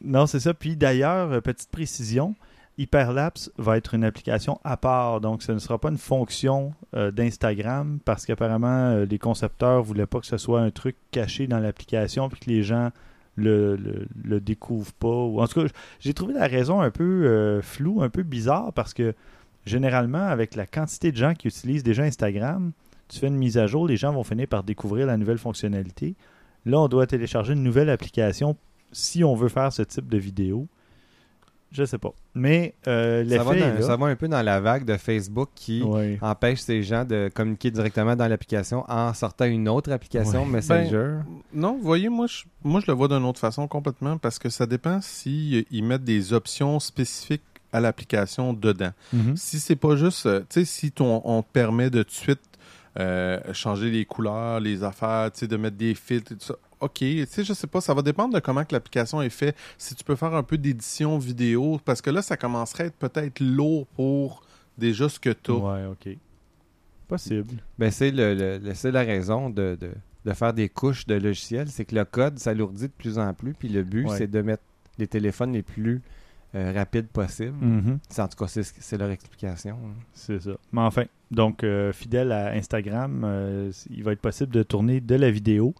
[SPEAKER 2] non, c'est ça. Puis d'ailleurs, euh, petite précision, Hyperlapse va être une application à part, donc ce ne sera pas une fonction euh, d'Instagram parce qu'apparemment euh, les concepteurs voulaient pas que ce soit un truc caché dans l'application puis que les gens le, le, le découvrent pas. Ou, en tout cas, j'ai trouvé la raison un peu euh, floue, un peu bizarre parce que généralement, avec la quantité de gens qui utilisent déjà Instagram, tu fais une mise à jour, les gens vont finir par découvrir la nouvelle fonctionnalité. Là, on doit télécharger une nouvelle application si on veut faire ce type de vidéo. Je sais pas. Mais euh,
[SPEAKER 4] Ça va,
[SPEAKER 2] l'effet
[SPEAKER 4] dans-
[SPEAKER 2] est là.
[SPEAKER 4] ça va un peu dans la vague de Facebook qui
[SPEAKER 2] Ouais.
[SPEAKER 4] empêche ces gens de communiquer directement dans l'application en sortant une autre application
[SPEAKER 2] Ouais.
[SPEAKER 4] Messenger.
[SPEAKER 3] Non, vous voyez, moi je, moi, je le vois d'une autre façon complètement parce que ça dépend si euh, ils mettent des options spécifiques à l'application dedans.
[SPEAKER 2] Mhm.
[SPEAKER 3] Si c'est pas juste, euh, tu sais, si ton, on te permet de tout de suite euh, changer les couleurs, les affaires, tu sais, de mettre des filtres et tout ça, ok, tu sais, je sais pas, ça va dépendre de comment que l'application est faite. Si tu peux faire un peu d'édition vidéo, parce que là, ça commencerait à être peut-être lourd pour déjà ce que tu as.
[SPEAKER 2] Ouais, ok. Possible.
[SPEAKER 4] Ben, c'est le, le- le- c'est la raison de, de- de faire des couches de logiciels, c'est que le code s'alourdit de plus en plus, puis le but,
[SPEAKER 2] Ouais.
[SPEAKER 4] c'est de mettre les téléphones les plus euh, rapides possibles.
[SPEAKER 2] Mhm.
[SPEAKER 4] C'est- En tout cas, c'est, ce- c'est leur explication.
[SPEAKER 2] C'est ça. Mais enfin, donc, euh, fidèle à Instagram, euh, il va être possible de tourner de la vidéo.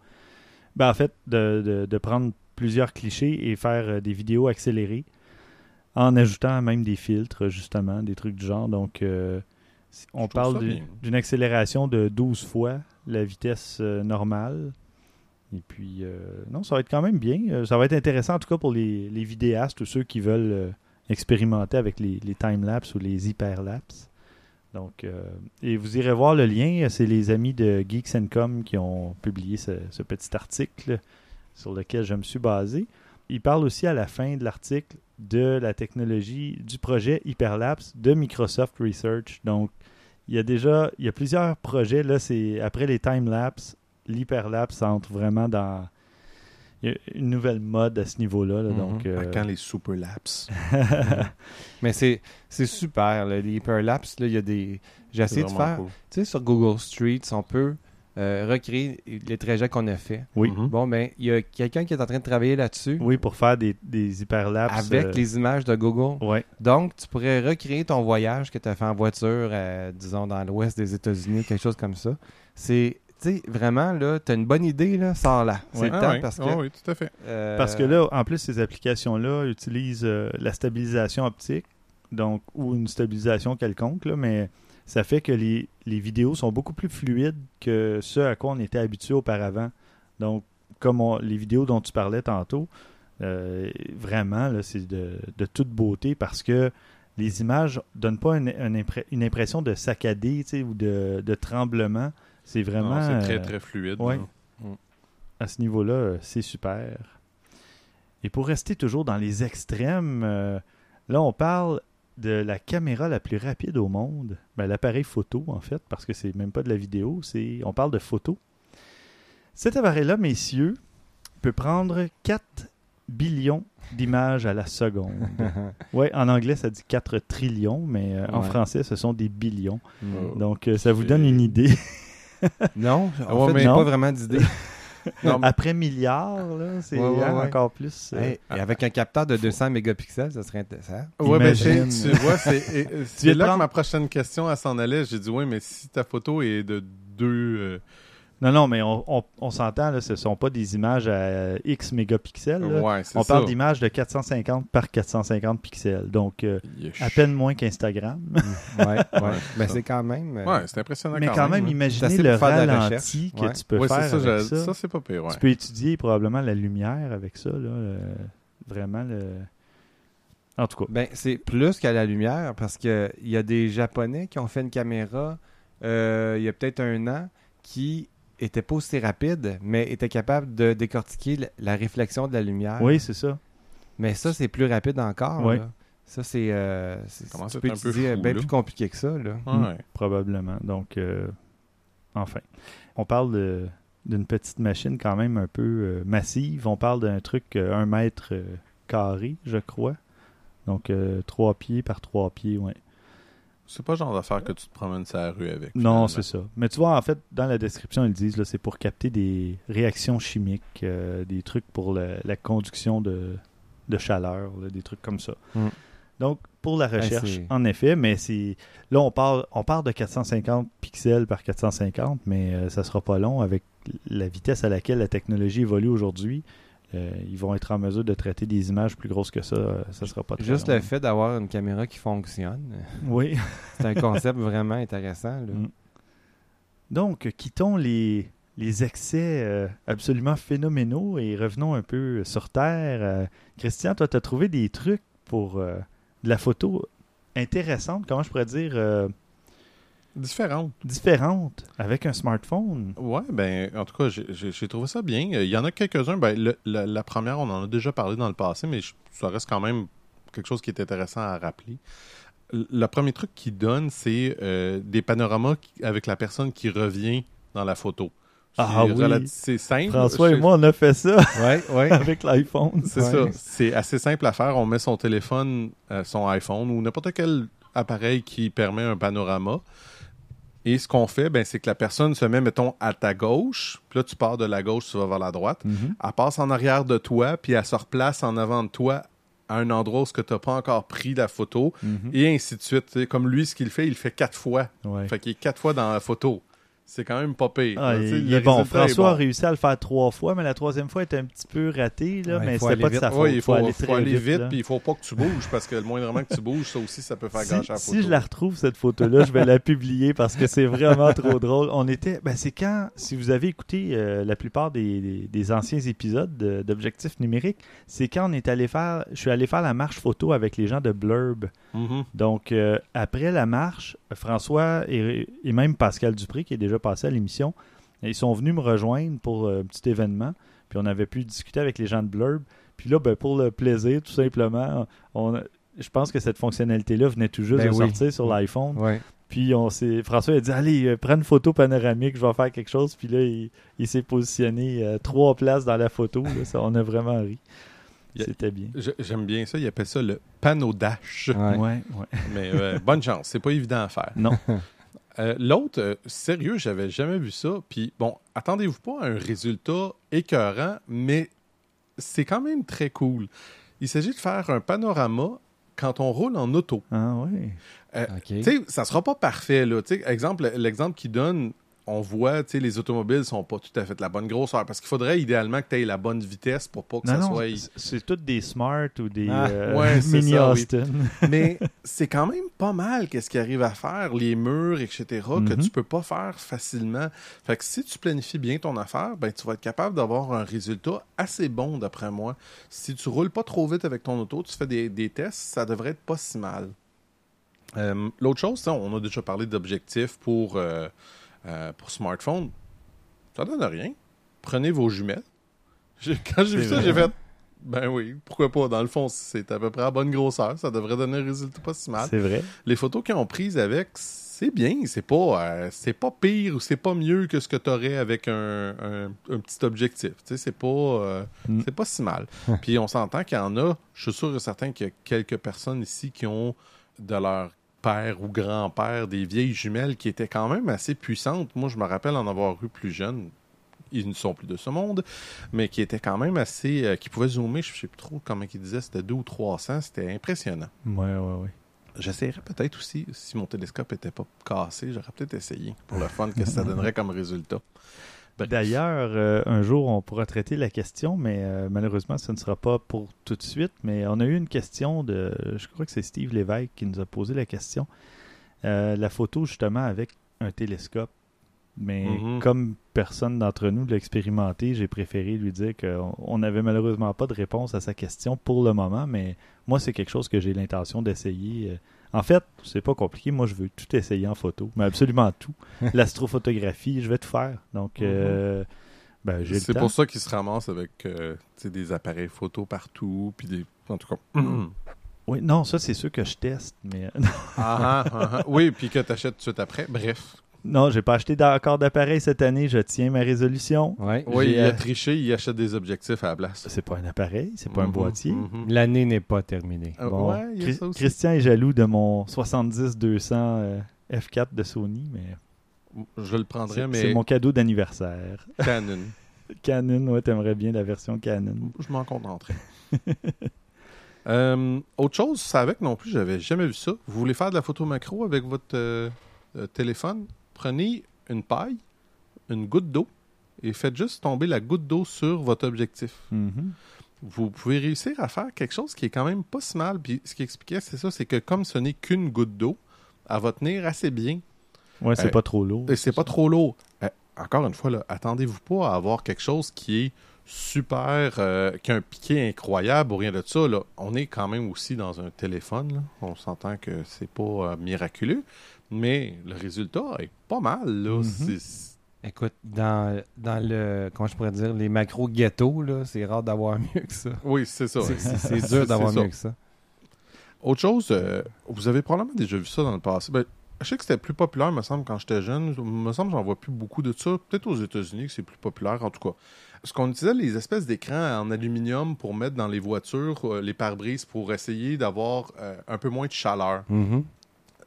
[SPEAKER 2] Ben, en fait, de, de- de prendre plusieurs clichés et faire des vidéos accélérées en ajoutant même des filtres, justement, des trucs du genre. Donc, euh, si- on
[SPEAKER 3] Je
[SPEAKER 2] parle d'une accélération de 12 fois la vitesse normale. Et puis, euh, non, ça va être quand même bien. Euh, ça va être intéressant, en tout cas, pour les, vidéastes ou ceux qui veulent euh, expérimenter avec les, les time-lapse ou les hyper-lapse. Donc, et vous irez voir le lien. C'est les amis de Geeks Com qui ont publié ce, petit article sur lequel je me suis basé. Il parle aussi à la fin de l'article de la technologie du projet Hyperlapse de Microsoft Research. Donc, il y a déjà il y a plusieurs projets. Là, c'est après les time-lapse, l'hyperlapse entre vraiment dans il y a une nouvelle mode à ce niveau-là. là,
[SPEAKER 4] Mhm.
[SPEAKER 2] donc, euh,
[SPEAKER 3] À Quand les super laps.
[SPEAKER 4] Mais c'est c'est super, là, les hyperlapses, là, il y a des... J'ai essayé de faire... Tu sais, sur Google Streets, on peut euh, recréer les trajets qu'on a fait.
[SPEAKER 2] Oui.
[SPEAKER 3] Mhm.
[SPEAKER 4] Bon, ben, il y a quelqu'un qui est en train de travailler là-dessus
[SPEAKER 2] oui, pour faire des, des hyperlapses.
[SPEAKER 4] avec
[SPEAKER 2] euh,
[SPEAKER 4] les images de Google.
[SPEAKER 2] Ouais.
[SPEAKER 4] Donc, tu pourrais recréer ton voyage que tu as fait en voiture, euh, disons, dans l'ouest des États-Unis, quelque chose comme ça. C'est, tu sais, vraiment, là, tu as une bonne idée, là, sors là. C'est
[SPEAKER 2] Ouais.
[SPEAKER 4] le
[SPEAKER 3] Ah
[SPEAKER 4] temps
[SPEAKER 3] ouais.
[SPEAKER 4] parce que...
[SPEAKER 3] Ah oui, tout à fait.
[SPEAKER 4] euh,
[SPEAKER 2] Parce que là, en plus, ces applications-là utilisent euh, la stabilisation optique, donc ou une stabilisation quelconque, là, mais ça fait que les, les vidéos sont beaucoup plus fluides que ce à quoi on était habitué auparavant. Donc, comme on- les vidéos dont tu parlais tantôt, euh, vraiment, là, c'est de, de toute beauté parce que les images donnent pas une, une impression de saccadé tu sais, ou de, de tremblement. C'est vraiment.
[SPEAKER 3] C'est très,
[SPEAKER 2] euh,
[SPEAKER 3] très fluide.
[SPEAKER 2] ouais.
[SPEAKER 3] là.
[SPEAKER 2] à ce niveau-là, euh, c'est super. Et pour rester toujours dans les extrêmes, euh, là, on parle de la caméra la plus rapide au monde. Ben, L'appareil photo, en fait, parce que c'est même pas de la vidéo, c'est on parle de photo. Cet appareil-là, messieurs, peut prendre 4 billions d'images à la seconde. ouais, en anglais, ça dit 4 trillions, mais euh, en français, ce sont des billions.
[SPEAKER 4] Mm.
[SPEAKER 2] Donc, euh, ça vous donne une idée.
[SPEAKER 4] Non, en
[SPEAKER 3] Ouais,
[SPEAKER 4] fait,
[SPEAKER 3] mais
[SPEAKER 4] j'ai pas vraiment d'idée.
[SPEAKER 3] Non, mais-
[SPEAKER 2] Après milliard, là, c'est
[SPEAKER 4] Ouais, ouais, ouais.
[SPEAKER 2] encore plus. euh,
[SPEAKER 4] Hey, et avec un capteur de 200 mégapixels, ça serait intéressant.
[SPEAKER 3] Ouais, ben,
[SPEAKER 2] Imagine.
[SPEAKER 3] tu, vois, c'est là
[SPEAKER 2] prendre-
[SPEAKER 3] que ma prochaine question elle s'en allait. J'ai dit, oui, mais si ta photo est de deux. euh,
[SPEAKER 2] Non, non, mais on, on- on s'entend, là, ce ne sont pas des images à X mégapixels. là.
[SPEAKER 3] ouais, c'est
[SPEAKER 2] on
[SPEAKER 3] ça.
[SPEAKER 2] parle d'images de 450 par 450 pixels. Donc, euh, à peine moins qu'Instagram.
[SPEAKER 4] Ouais, ouais.
[SPEAKER 3] Ouais, ça.
[SPEAKER 4] c'est quand même. euh,
[SPEAKER 3] Ouais, c'est impressionnant
[SPEAKER 2] mais quand même,
[SPEAKER 3] hein.
[SPEAKER 2] imaginez le ralenti que
[SPEAKER 4] Ouais.
[SPEAKER 2] tu peux faire
[SPEAKER 3] ça,
[SPEAKER 2] avec ça.
[SPEAKER 3] ça, c'est pas pire, ouais.
[SPEAKER 2] Tu peux étudier probablement la lumière avec ça. Là, euh, vraiment, le... en tout cas.
[SPEAKER 4] Ben, c'est plus qu'à la lumière parce que il y a des Japonais qui ont fait une caméra euh, il y a peut-être un an qui était pas aussi rapide, mais était capable de décortiquer la, réflexion de la lumière.
[SPEAKER 2] Oui, c'est ça.
[SPEAKER 4] Mais ça, c'est plus rapide encore. Là. Ça, c'est. euh, tu peux
[SPEAKER 3] un peu fou,
[SPEAKER 4] bien
[SPEAKER 3] là?
[SPEAKER 4] plus compliqué que ça. Là.
[SPEAKER 3] Ouais.
[SPEAKER 2] Probablement. Donc, euh, enfin. On parle de- d'une petite machine quand même un peu euh, massive. On parle d'un truc euh, un mètre euh, carré, je crois. Donc, euh, trois pieds par trois pieds, ouais.
[SPEAKER 3] C'est pas le genre d'affaire que tu te promènes sur la rue avec.
[SPEAKER 2] Non, c'est ça. Mais tu vois, en fait, dans la description, ils disent là, c'est pour capter des réactions chimiques, euh, des trucs pour la, la conduction de, de chaleur, là, des trucs comme ça.
[SPEAKER 4] Mm.
[SPEAKER 2] Donc, pour la recherche, en effet, mais c'est là, on parle, on parle de 450 pixels par 450, mais euh, ça sera pas long avec la vitesse à laquelle la technologie évolue aujourd'hui. Euh, ils vont être en mesure de traiter des images plus grosses que ça. euh, ça sera pas très
[SPEAKER 4] Juste
[SPEAKER 2] long.
[SPEAKER 4] le fait d'avoir une caméra qui fonctionne,
[SPEAKER 2] Oui.
[SPEAKER 4] c'est un concept vraiment intéressant. là.
[SPEAKER 2] Mm. Donc, quittons les, les excès euh, absolument phénoménaux et revenons un peu sur Terre. Christian, toi, tu as trouvé des trucs pour de la photo intéressante, comment je pourrais dire,
[SPEAKER 3] Différente.
[SPEAKER 2] différente avec un smartphone.
[SPEAKER 3] Ouais, ben, en tout cas, j'ai- trouvé ça bien. Il y en a quelques-uns. Ben, le- la, la première, on en a déjà parlé dans le passé, mais je- ça reste quand même quelque chose qui est intéressant à rappeler. Le premier truc qu'il donne, c'est euh, des panoramas qui- avec la personne qui revient dans la photo.
[SPEAKER 2] Ah oui.
[SPEAKER 3] C'est simple.
[SPEAKER 2] François et moi, on a fait ça
[SPEAKER 4] Ouais, ouais.
[SPEAKER 2] avec l'iPhone.
[SPEAKER 3] C'est
[SPEAKER 4] Ouais.
[SPEAKER 3] ça. C'est assez simple à faire. On met son téléphone, euh, son iPhone ou n'importe quel appareil qui permet un panorama. Et ce qu'on fait, ben, c'est que la personne se met, mettons, à ta gauche. Puis là, tu pars de la gauche, tu vas vers la droite.
[SPEAKER 2] Mhm.
[SPEAKER 3] Elle passe en arrière de toi, puis elle se replace en avant de toi à un endroit où tu n'as pas encore pris la photo.
[SPEAKER 2] Mhm.
[SPEAKER 3] Et ainsi de suite. Comme lui, ce qu'il fait, il le fait quatre fois.
[SPEAKER 2] Ouais.
[SPEAKER 3] Fait qu'il est quatre fois dans la photo. C'est quand même pas pire.
[SPEAKER 2] Ah,
[SPEAKER 3] Tu sais,
[SPEAKER 2] il
[SPEAKER 3] le
[SPEAKER 2] est bon.
[SPEAKER 3] résultat est
[SPEAKER 2] François a réussi à le faire trois fois, mais la troisième fois était un petit peu ratée, là,
[SPEAKER 4] Ouais,
[SPEAKER 2] mais
[SPEAKER 4] faut
[SPEAKER 2] c'était
[SPEAKER 4] aller
[SPEAKER 2] pas de
[SPEAKER 4] vite.
[SPEAKER 2] sa faute.
[SPEAKER 3] Il faut,
[SPEAKER 2] aller
[SPEAKER 3] faut
[SPEAKER 2] très
[SPEAKER 3] aller vite, puis il faut pas que tu bouges, parce que le moindrement que tu bouges, ça aussi, ça peut faire
[SPEAKER 2] Si,
[SPEAKER 3] gâcher la photo.
[SPEAKER 2] si je la retrouve, cette photo-là, je vais la publier parce que c'est vraiment trop drôle. On était. Ben, c'est quand, si vous avez écouté euh, la plupart des, des- des anciens épisodes de- d'Objectifs numériques, c'est quand on est allé faire. Je suis allé faire la marche photo avec les gens de Blurb.
[SPEAKER 3] Mhm.
[SPEAKER 2] Donc, euh, après la marche, François et, et même Pascal Dupré, qui est déjà passé à l'émission, ils sont venus me rejoindre pour euh, un petit événement. Puis on avait pu discuter avec les gens de Blurb. Puis là, ben, pour le plaisir, tout simplement, on, je pense que cette fonctionnalité-là venait tout juste
[SPEAKER 4] Ben
[SPEAKER 2] de
[SPEAKER 4] oui.
[SPEAKER 2] sortir sur l'iPhone. Puis on s'est, François a dit Allez, euh, prends une photo panoramique, je vais faire quelque chose. Puis là, il, il s'est positionné euh, trois places dans la photo. là. Ça, on a vraiment ri.
[SPEAKER 3] Il
[SPEAKER 2] C'était bien.
[SPEAKER 3] J'aime bien ça. Ils appellent ça le panneau dash.
[SPEAKER 4] Ouais.
[SPEAKER 2] Ouais, ouais.
[SPEAKER 3] Mais euh, bonne chance. C'est pas évident à faire.
[SPEAKER 2] Non.
[SPEAKER 3] Euh, L'autre, euh, sérieux, j'avais jamais vu ça. Puis bon, attendez-vous pas à un résultat écœurant, mais c'est quand même très cool. Il s'agit de faire un panorama quand on roule en auto.
[SPEAKER 2] Ah ouais.
[SPEAKER 4] OK.
[SPEAKER 3] Tu sais, ça sera pas parfait, là. Exemple, l'exemple qu'il donne, on voit, tu sais, les automobiles sont pas tout à fait de la bonne grosseur parce qu'il faudrait idéalement que tu aies la bonne vitesse pour pas que
[SPEAKER 2] Non,
[SPEAKER 3] ça
[SPEAKER 2] non,
[SPEAKER 3] soit.
[SPEAKER 2] c'est- toutes des Smart ou des
[SPEAKER 4] Ah,
[SPEAKER 2] euh,
[SPEAKER 3] ouais, c'est
[SPEAKER 2] mini
[SPEAKER 3] ça, oui.
[SPEAKER 2] Austin.
[SPEAKER 3] Mais c'est quand même pas mal qu'est-ce qu'il arrive à faire, les murs, etc., que
[SPEAKER 2] Mhm.
[SPEAKER 3] tu peux pas faire facilement. Fait que si tu planifies bien ton affaire, ben tu vas être capable d'avoir un résultat assez bon, d'après moi. Si tu roules pas trop vite avec ton auto, tu fais des, des tests, ça devrait être pas si mal. Euh, L'autre chose, on a déjà parlé d'objectifs pour, euh, euh, pour smartphone. Ça donne rien. Prenez vos jumelles. Quand j'ai vu ça, j'ai fait ben oui, pourquoi pas? Dans le fond, c'est à peu près à bonne grosseur. Ça devrait donner un résultat pas si mal.
[SPEAKER 2] C'est vrai.
[SPEAKER 3] Les photos qu'ils ont prises avec, c'est bien. C'est pas, euh, c'est pas pire ou c'est pas mieux que ce que tu aurais avec un, un- un petit objectif. Tu sais, c'est pas, euh,
[SPEAKER 2] Mm.
[SPEAKER 3] c'est pas si mal. Puis on s'entend qu'il y en a, je suis sûr et certain qu'il y a quelques personnes ici qui ont de leur père ou grand-père des vieilles jumelles qui étaient quand même assez puissantes. Moi, je me rappelle en avoir eu plus jeune. Ils ne sont plus de ce monde, mais qui étaient quand même assez. euh, qui pouvaient zoomer, je sais plus trop comment ils disaient, c'était 2 ou 300. C'était impressionnant.
[SPEAKER 2] Ouais, ouais, ouais.
[SPEAKER 3] J'essaierais peut-être aussi, si mon télescope était pas cassé, j'aurais peut-être essayé pour le fun que ça donnerait comme résultat.
[SPEAKER 2] D'ailleurs, euh, un jour, on pourra traiter la question, mais euh, malheureusement, ce ne sera pas pour tout de suite. Mais on a eu une question de, je crois que c'est Steve Lévesque qui nous a posé la question. Euh, la photo, justement, avec un télescope. Mais
[SPEAKER 3] Mhm.
[SPEAKER 2] comme personne d'entre nous l'a expérimenté, j'ai préféré lui dire qu'on on n'avait malheureusement pas de réponse à sa question pour le moment. Mais moi, c'est quelque chose que j'ai l'intention d'essayer. Euh, En fait, c'est pas compliqué. Moi, je veux tout essayer en photo, mais absolument tout. L'astrophotographie, je vais tout faire. Donc, euh, ben, j'ai le
[SPEAKER 3] C'est pour ça qu'ils se ramassent avec euh, des appareils photo partout, puis des. En tout cas.
[SPEAKER 2] Oui, non, ça, c'est ceux que je teste. Mais
[SPEAKER 3] Ah, ah, ah, ah. Oui, puis que tu achètes tout de suite après. Bref.
[SPEAKER 2] Non, j'ai pas acheté encore d'appareil cette année. Je tiens ma résolution.
[SPEAKER 4] Ouais.
[SPEAKER 3] Oui, il a
[SPEAKER 2] euh,
[SPEAKER 3] triché, il achète des objectifs à la place.
[SPEAKER 2] C'est pas un appareil, c'est pas un
[SPEAKER 3] Mhm,
[SPEAKER 2] boîtier.
[SPEAKER 3] mhm.
[SPEAKER 4] L'année n'est pas terminée.
[SPEAKER 3] Ah,
[SPEAKER 2] Bon,
[SPEAKER 3] ouais, il y a
[SPEAKER 2] Chris-
[SPEAKER 3] ça aussi.
[SPEAKER 2] Christian est jaloux de mon 70-200 euh, F4 de Sony, mais
[SPEAKER 3] Je le prendrais,
[SPEAKER 2] c'est
[SPEAKER 3] mais
[SPEAKER 2] c'est mon cadeau d'anniversaire.
[SPEAKER 3] Canon.
[SPEAKER 2] Canon, ouais, t'aimerais bien la version Canon.
[SPEAKER 3] Je m'en contenterai. Euh, autre chose, c'est avec non plus, j'avais jamais vu ça. Vous voulez faire de la photo macro avec votre euh, euh, téléphone? Prenez une paille, une goutte d'eau et faites juste tomber la goutte d'eau sur votre objectif.
[SPEAKER 2] Mhm.
[SPEAKER 3] Vous pouvez réussir à faire quelque chose qui est quand même pas si mal. Puis ce qui expliquait, c'est ça, c'est que comme ce n'est qu'une goutte d'eau, elle va tenir assez bien.
[SPEAKER 2] Ouais, c'est
[SPEAKER 3] Euh,
[SPEAKER 2] pas trop lourd.
[SPEAKER 3] Et c'est pas trop lourd. Euh, encore une fois, attendez-vous pas à avoir quelque chose qui est super, euh, qui a un piqué incroyable ou rien de ça. Là. On est quand même aussi dans un téléphone. là. On s'entend que c'est pas miraculeux, mais le résultat est pas mal. Là.
[SPEAKER 2] Mhm.
[SPEAKER 3] C'est-
[SPEAKER 4] Écoute, dans, dans le. Comment je pourrais dire Les macros ghetto, là, c'est rare d'avoir mieux que ça.
[SPEAKER 3] Oui, c'est ça.
[SPEAKER 4] C'est- dur d'avoir mieux que ça.
[SPEAKER 3] Autre chose, euh, vous avez probablement déjà vu ça dans le passé. Ben, je sais que c'était plus populaire, me semble, quand j'étais jeune. me semble que j'en vois plus beaucoup de ça. Peut-être aux États-Unis que c'est plus populaire, en tout cas. Ce qu'on utilisait, les espèces d'écrans en aluminium pour mettre dans les voitures, euh, les pare-brises, pour essayer d'avoir euh, un peu moins de chaleur.
[SPEAKER 4] Mhm.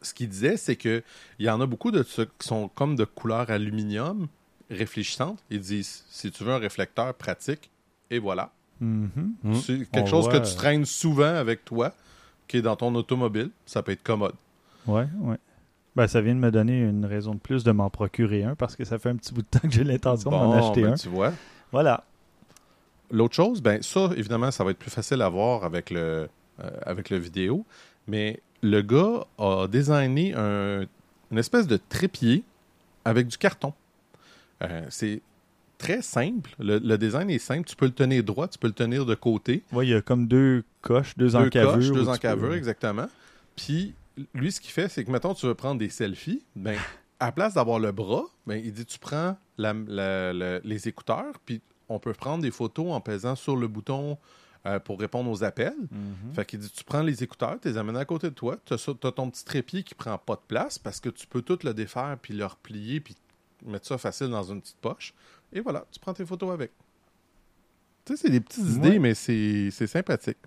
[SPEAKER 3] Ce qu'il disait, c'est que il y en a beaucoup de ceux qui sont comme de couleur aluminium, réfléchissante. Ils disent, si tu veux un réflecteur pratique, et voilà.
[SPEAKER 2] Mhm.
[SPEAKER 4] Mhm.
[SPEAKER 3] C'est
[SPEAKER 2] On
[SPEAKER 3] quelque chose
[SPEAKER 2] voit,
[SPEAKER 3] que tu
[SPEAKER 2] euh,
[SPEAKER 3] traînes souvent avec toi, qui est dans ton automobile. Ça peut être commode.
[SPEAKER 2] Ouais, ouais. Ben, ça vient de me donner une raison de plus de m'en procurer un parce que ça fait un petit bout de temps que j'ai l'intention de m'en
[SPEAKER 3] Bon,
[SPEAKER 2] acheter
[SPEAKER 3] ben,
[SPEAKER 2] un.
[SPEAKER 3] Tu vois.
[SPEAKER 2] Voilà.
[SPEAKER 3] L'autre chose, ben ça, évidemment, ça va être plus facile à voir avec le, euh, avec le vidéo. Mais le gars a designé un- une espèce de trépied avec du carton. Euh, c'est très simple. Le, le design est simple. Tu peux le tenir droit, tu peux le tenir de côté.
[SPEAKER 2] Ouais, il y a comme deux coches, deux,
[SPEAKER 3] deux
[SPEAKER 2] encavures.
[SPEAKER 3] coches, deux encavures,
[SPEAKER 2] peux-
[SPEAKER 3] exactement. Puis, lui, ce qu'il fait, c'est que, mettons, tu veux prendre des selfies, ben, à la place d'avoir le bras, ben, il dit, tu prends la- la- la- les écouteurs, puis on peut prendre des photos en pesant sur le bouton euh, pour répondre aux appels.
[SPEAKER 2] Mhm.
[SPEAKER 3] Fait qu'il dit tu prends les écouteurs, tu les amènes à côté de toi, tu as, ton petit trépied qui prend pas de place parce que tu peux tout le défaire puis le replier puis mettre ça facile dans une petite poche. Et voilà, tu prends tes photos avec. Tu sais, c'est des petites
[SPEAKER 2] Ouais.
[SPEAKER 3] idées, mais c'est c'est sympathique.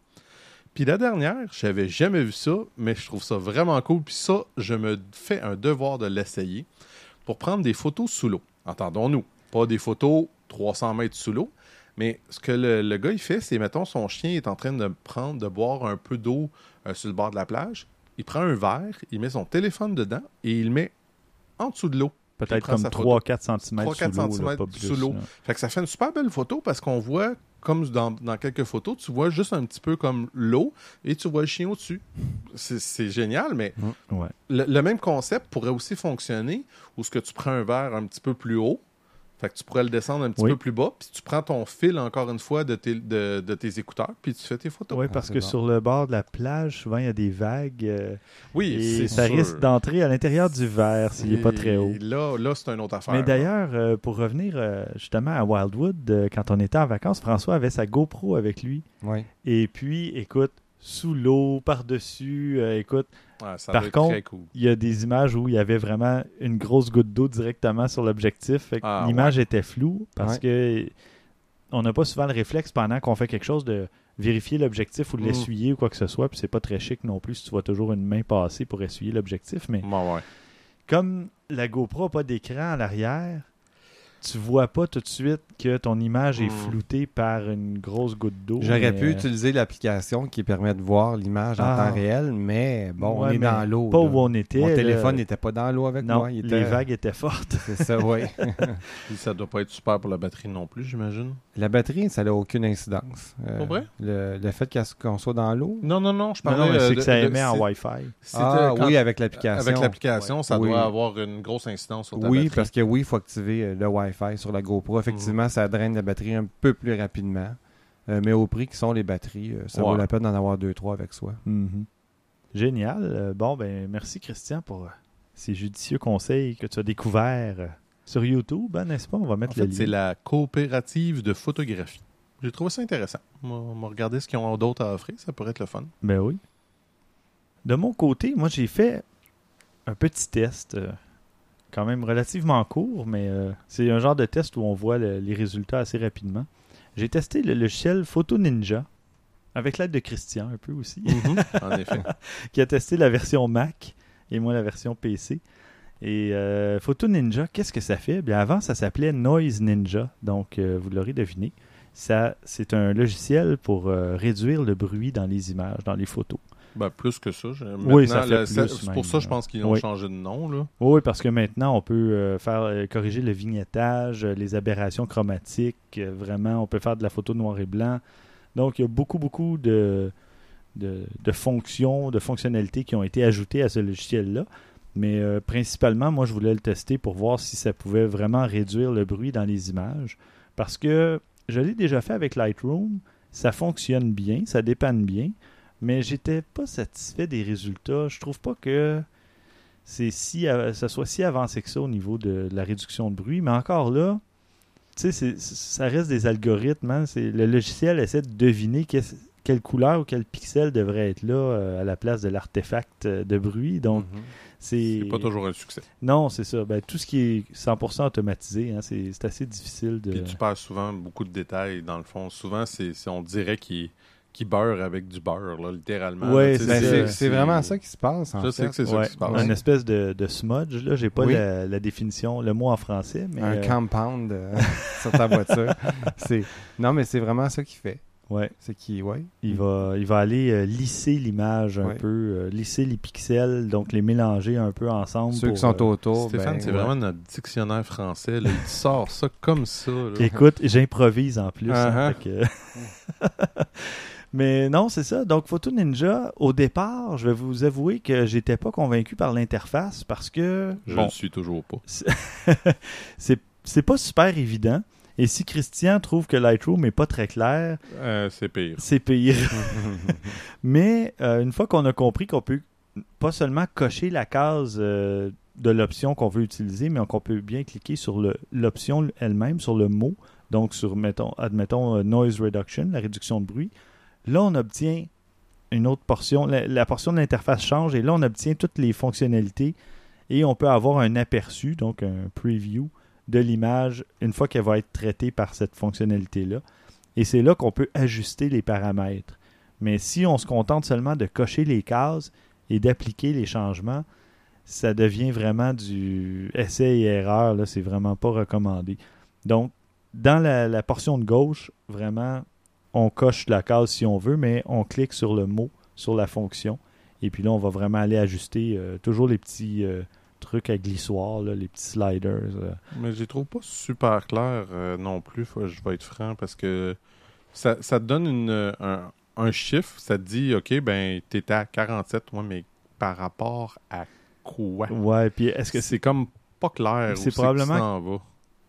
[SPEAKER 3] Puis la dernière, j'avais jamais vu ça, mais je trouve ça vraiment cool. Puis ça, je me fais un devoir de l'essayer pour prendre des photos sous l'eau. Entendons-nous, pas des photos 300 mètres sous l'eau, mais ce que le, le gars il fait, c'est mettons son chien est en train de prendre, de boire un peu d'eau euh, sur le bord de la plage. Il prend un verre, il met son téléphone dedans et il met en dessous de l'eau.
[SPEAKER 2] Peut-être comme
[SPEAKER 3] sa
[SPEAKER 2] 3-4 cm
[SPEAKER 3] 3-4
[SPEAKER 2] sous l'eau. là,
[SPEAKER 3] centimètres
[SPEAKER 2] pas plus,
[SPEAKER 3] sous l'eau.
[SPEAKER 2] là.
[SPEAKER 3] Fait que ça fait une super belle photo parce qu'on voit, comme dans, dans quelques photos, tu vois juste un petit peu comme l'eau et tu vois le chien au-dessus. C'est c'est génial, mais
[SPEAKER 2] Ouais.
[SPEAKER 3] le, le même concept pourrait aussi fonctionner où ce que tu prends un verre un petit peu plus haut, fait que tu pourrais le descendre un petit
[SPEAKER 2] Oui.
[SPEAKER 3] peu plus bas, puis tu prends ton fil encore une fois de tes, de, de tes écouteurs, puis tu fais tes photos.
[SPEAKER 2] Oui,
[SPEAKER 4] Ah,
[SPEAKER 2] parce
[SPEAKER 4] c'est
[SPEAKER 2] que
[SPEAKER 4] bon.
[SPEAKER 2] sur le bord de la plage, souvent, il y a des vagues. euh,
[SPEAKER 3] Oui,
[SPEAKER 2] et
[SPEAKER 3] c'est
[SPEAKER 2] ça
[SPEAKER 3] sûr.
[SPEAKER 2] risque d'entrer à l'intérieur du verre s'il n'est pas très haut.
[SPEAKER 3] Et Là, là c'est une autre affaire.
[SPEAKER 2] Mais d'ailleurs, euh, pour revenir euh, justement à Wildwood, euh, quand on était en vacances, François avait sa GoPro avec lui.
[SPEAKER 4] Oui.
[SPEAKER 2] Et puis, écoute, sous l'eau, par-dessus, euh, écoute,
[SPEAKER 3] Ouais, ça
[SPEAKER 2] par contre,
[SPEAKER 3] très cool.
[SPEAKER 2] il y a des images où il y avait vraiment une grosse goutte d'eau directement sur l'objectif.
[SPEAKER 3] Ah,
[SPEAKER 2] l'image était floue parce
[SPEAKER 4] Ouais.
[SPEAKER 2] que on n'a pas souvent le réflexe pendant qu'on fait quelque chose de vérifier l'objectif ou de
[SPEAKER 3] Mm.
[SPEAKER 2] l'essuyer ou quoi que ce soit. Puis c'est pas très chic non plus si tu vois toujours une main passer pour essuyer l'objectif. Mais
[SPEAKER 3] Bon,
[SPEAKER 2] comme la GoPro n'a pas d'écran à l'arrière, tu vois pas tout de suite que ton image est
[SPEAKER 3] Mm.
[SPEAKER 2] floutée par une grosse goutte d'eau.
[SPEAKER 4] J'aurais
[SPEAKER 2] mais,
[SPEAKER 4] pu
[SPEAKER 2] euh,
[SPEAKER 4] utiliser l'application qui permet de voir l'image en
[SPEAKER 2] Ah.
[SPEAKER 4] temps réel, mais bon,
[SPEAKER 2] ouais,
[SPEAKER 4] on est
[SPEAKER 2] mais
[SPEAKER 4] dans l'eau.
[SPEAKER 2] Pas
[SPEAKER 4] là.
[SPEAKER 2] où on était.
[SPEAKER 4] Mon
[SPEAKER 2] là.
[SPEAKER 4] téléphone n'était pas dans l'eau avec
[SPEAKER 2] Non,
[SPEAKER 4] moi. Il
[SPEAKER 2] les vagues étaient fortes.
[SPEAKER 4] C'est ça, oui.
[SPEAKER 3] Puis ça doit pas être super pour la batterie non plus, j'imagine.
[SPEAKER 4] La batterie, ça n'a aucune incidence. Euh,
[SPEAKER 3] Pour vrai?
[SPEAKER 4] Le, le fait qu'on soit dans l'eau?
[SPEAKER 3] Non, non, non, je
[SPEAKER 2] Non,
[SPEAKER 3] parlais...
[SPEAKER 2] non, mais
[SPEAKER 3] euh,
[SPEAKER 2] c'est que ça
[SPEAKER 3] de-
[SPEAKER 2] émet en Wi-Fi.
[SPEAKER 4] Ah
[SPEAKER 3] quand-
[SPEAKER 4] oui, avec l'application.
[SPEAKER 3] Avec l'application, ça
[SPEAKER 4] Oui.
[SPEAKER 3] doit avoir une grosse incidence sur ta
[SPEAKER 4] Oui,
[SPEAKER 3] batterie.
[SPEAKER 4] parce que oui, il faut activer le Wi-Fi sur la GoPro. Effectivement, ça draine la batterie un peu plus rapidement. Euh, mais au prix qui sont les batteries, euh, ça
[SPEAKER 3] Ouais.
[SPEAKER 4] vaut la peine d'en avoir deux, trois avec soi.
[SPEAKER 2] Mhm. Génial. Euh, bon, ben merci Christian pour ces judicieux conseils que tu as découverts sur YouTube, hein, n'est-ce pas? On va
[SPEAKER 3] En
[SPEAKER 2] mettre le
[SPEAKER 3] fait, c'est la coopérative de photographie. J'ai trouvé ça intéressant. On va regarder ce qu'ils ont d'autre à offrir. Ça pourrait être le fun.
[SPEAKER 2] Ben oui. De mon côté, moi j'ai fait un petit test, euh, quand même relativement court, mais euh, c'est un genre de test où on voit le- les résultats assez rapidement. J'ai testé le logiciel Photo Ninja, avec l'aide de Christian un peu aussi.
[SPEAKER 3] en effet.
[SPEAKER 2] qui a testé la version Mac et moi la version PC. Et euh, Photo Ninja, qu'est-ce que ça fait? Bien avant, ça s'appelait Noise Ninja. Donc, euh, vous l'aurez deviné, c'est un logiciel pour réduire le bruit dans les images, dans les photos.
[SPEAKER 3] Ben, plus que ça.
[SPEAKER 2] Oui, ça fait
[SPEAKER 3] c'est- pour ça, je pense qu'ils ont
[SPEAKER 2] Oui.
[SPEAKER 3] changé de nom. Là.
[SPEAKER 2] Oui, parce que maintenant, on peut euh, faire euh, corriger le vignettage, euh, les aberrations chromatiques. vraiment, on peut faire de la photo noir et blanc. Donc, il y a beaucoup, beaucoup de, de, de fonctions, de fonctionnalités qui ont été ajoutées à ce logiciel-là. Mais euh, principalement, moi, je voulais le tester pour voir si ça pouvait vraiment réduire le bruit dans les images. Parce que je l'ai déjà fait avec Lightroom. Ça fonctionne bien, ça dépanne bien. Mais j'étais pas satisfait des résultats. Je trouve pas que c'est si ça soit si avancé que ça au niveau de, de la réduction de bruit. Mais encore là, tu sais, ça reste des algorithmes. hein. Le logiciel essaie de deviner quelle couleur ou quel pixel devrait être là euh, à la place de l'artefact euh, de bruit. Donc,
[SPEAKER 4] Mhm.
[SPEAKER 2] c'est.
[SPEAKER 3] C'est pas toujours un succès.
[SPEAKER 2] Non, c'est ça. Ben, tout ce qui est 100% automatisé, hein, c'est assez difficile de.
[SPEAKER 3] Puis tu perds souvent beaucoup de détails, dans le fond. Souvent, c'est c'est- on dirait qu'il qu'il beurre avec du beurre, là, littéralement.
[SPEAKER 4] Ben,
[SPEAKER 2] ça.
[SPEAKER 4] c'est vraiment ça qui se passe. En
[SPEAKER 3] Je
[SPEAKER 4] fait.
[SPEAKER 3] sais que c'est ça qui se passe.
[SPEAKER 2] une espèce de, de smudge. Là, j'ai pas
[SPEAKER 4] Oui.
[SPEAKER 2] la, la définition, le mot en français, mais
[SPEAKER 4] un
[SPEAKER 2] euh,
[SPEAKER 4] compound euh, sur ta voiture. c'est non, mais c'est vraiment ça qu'il fait.
[SPEAKER 2] ouais,
[SPEAKER 4] C'est qui, ouais.
[SPEAKER 2] il va, il va aller euh, lisser l'image un
[SPEAKER 4] Ouais.
[SPEAKER 2] peu, euh, lisser les pixels, donc les mélanger un peu ensemble.
[SPEAKER 4] Ceux
[SPEAKER 2] pour,
[SPEAKER 4] qui sont
[SPEAKER 2] euh,
[SPEAKER 4] autour.
[SPEAKER 3] Stéphane,
[SPEAKER 4] ben,
[SPEAKER 3] c'est
[SPEAKER 4] ouais.
[SPEAKER 3] vraiment notre dictionnaire français. Là. Il sort ça comme ça. là.
[SPEAKER 2] Écoute, j'improvise en plus. hein,
[SPEAKER 3] Uh-huh.
[SPEAKER 2] que- Mais non, c'est ça. Donc, Photo Ninja, au départ, je vais vous avouer que j'étais pas convaincu par l'interface parce que
[SPEAKER 3] Je
[SPEAKER 2] bon,
[SPEAKER 3] ne suis toujours pas.
[SPEAKER 2] c'est c'est pas super évident. Et si Christian trouve que Lightroom est pas très clair,
[SPEAKER 3] Euh, c'est pire.
[SPEAKER 2] c'est pire. Mais euh, une fois qu'on a compris qu'on peut pas seulement cocher la case euh, de l'option qu'on veut utiliser, mais qu'on peut bien cliquer sur le- l'option elle-même, sur le mot, donc sur, mettons, admettons, noise reduction, la réduction de bruit, Là, on obtient une autre portion. La, portion de l'interface change et là, on obtient toutes les fonctionnalités et on peut avoir un aperçu, donc un preview de l'image une fois qu'elle va être traitée par cette fonctionnalité-là. Et c'est là qu'on peut ajuster les paramètres. Mais si on se contente seulement de cocher les cases et d'appliquer les changements, ça devient vraiment du essai et erreur. C'est vraiment pas recommandé. Donc, dans la portion de gauche, vraiment, on coche la case si on veut, mais on clique sur le mot, sur la fonction. Et puis là, on va vraiment aller ajuster euh, toujours les petits euh, trucs à glissoir, là, les petits sliders. euh.
[SPEAKER 3] Mais je les trouve pas super clairs euh, non plus, faut- je vais être franc, parce que ça, ça te donne une, un, un chiffre, ça te dit, OK, ben, t'étais à 47, ouais, mais par rapport à quoi?
[SPEAKER 2] Ouais, puis est-ce que c'est.
[SPEAKER 3] comme pas clair
[SPEAKER 2] C'est probablement-
[SPEAKER 3] tu.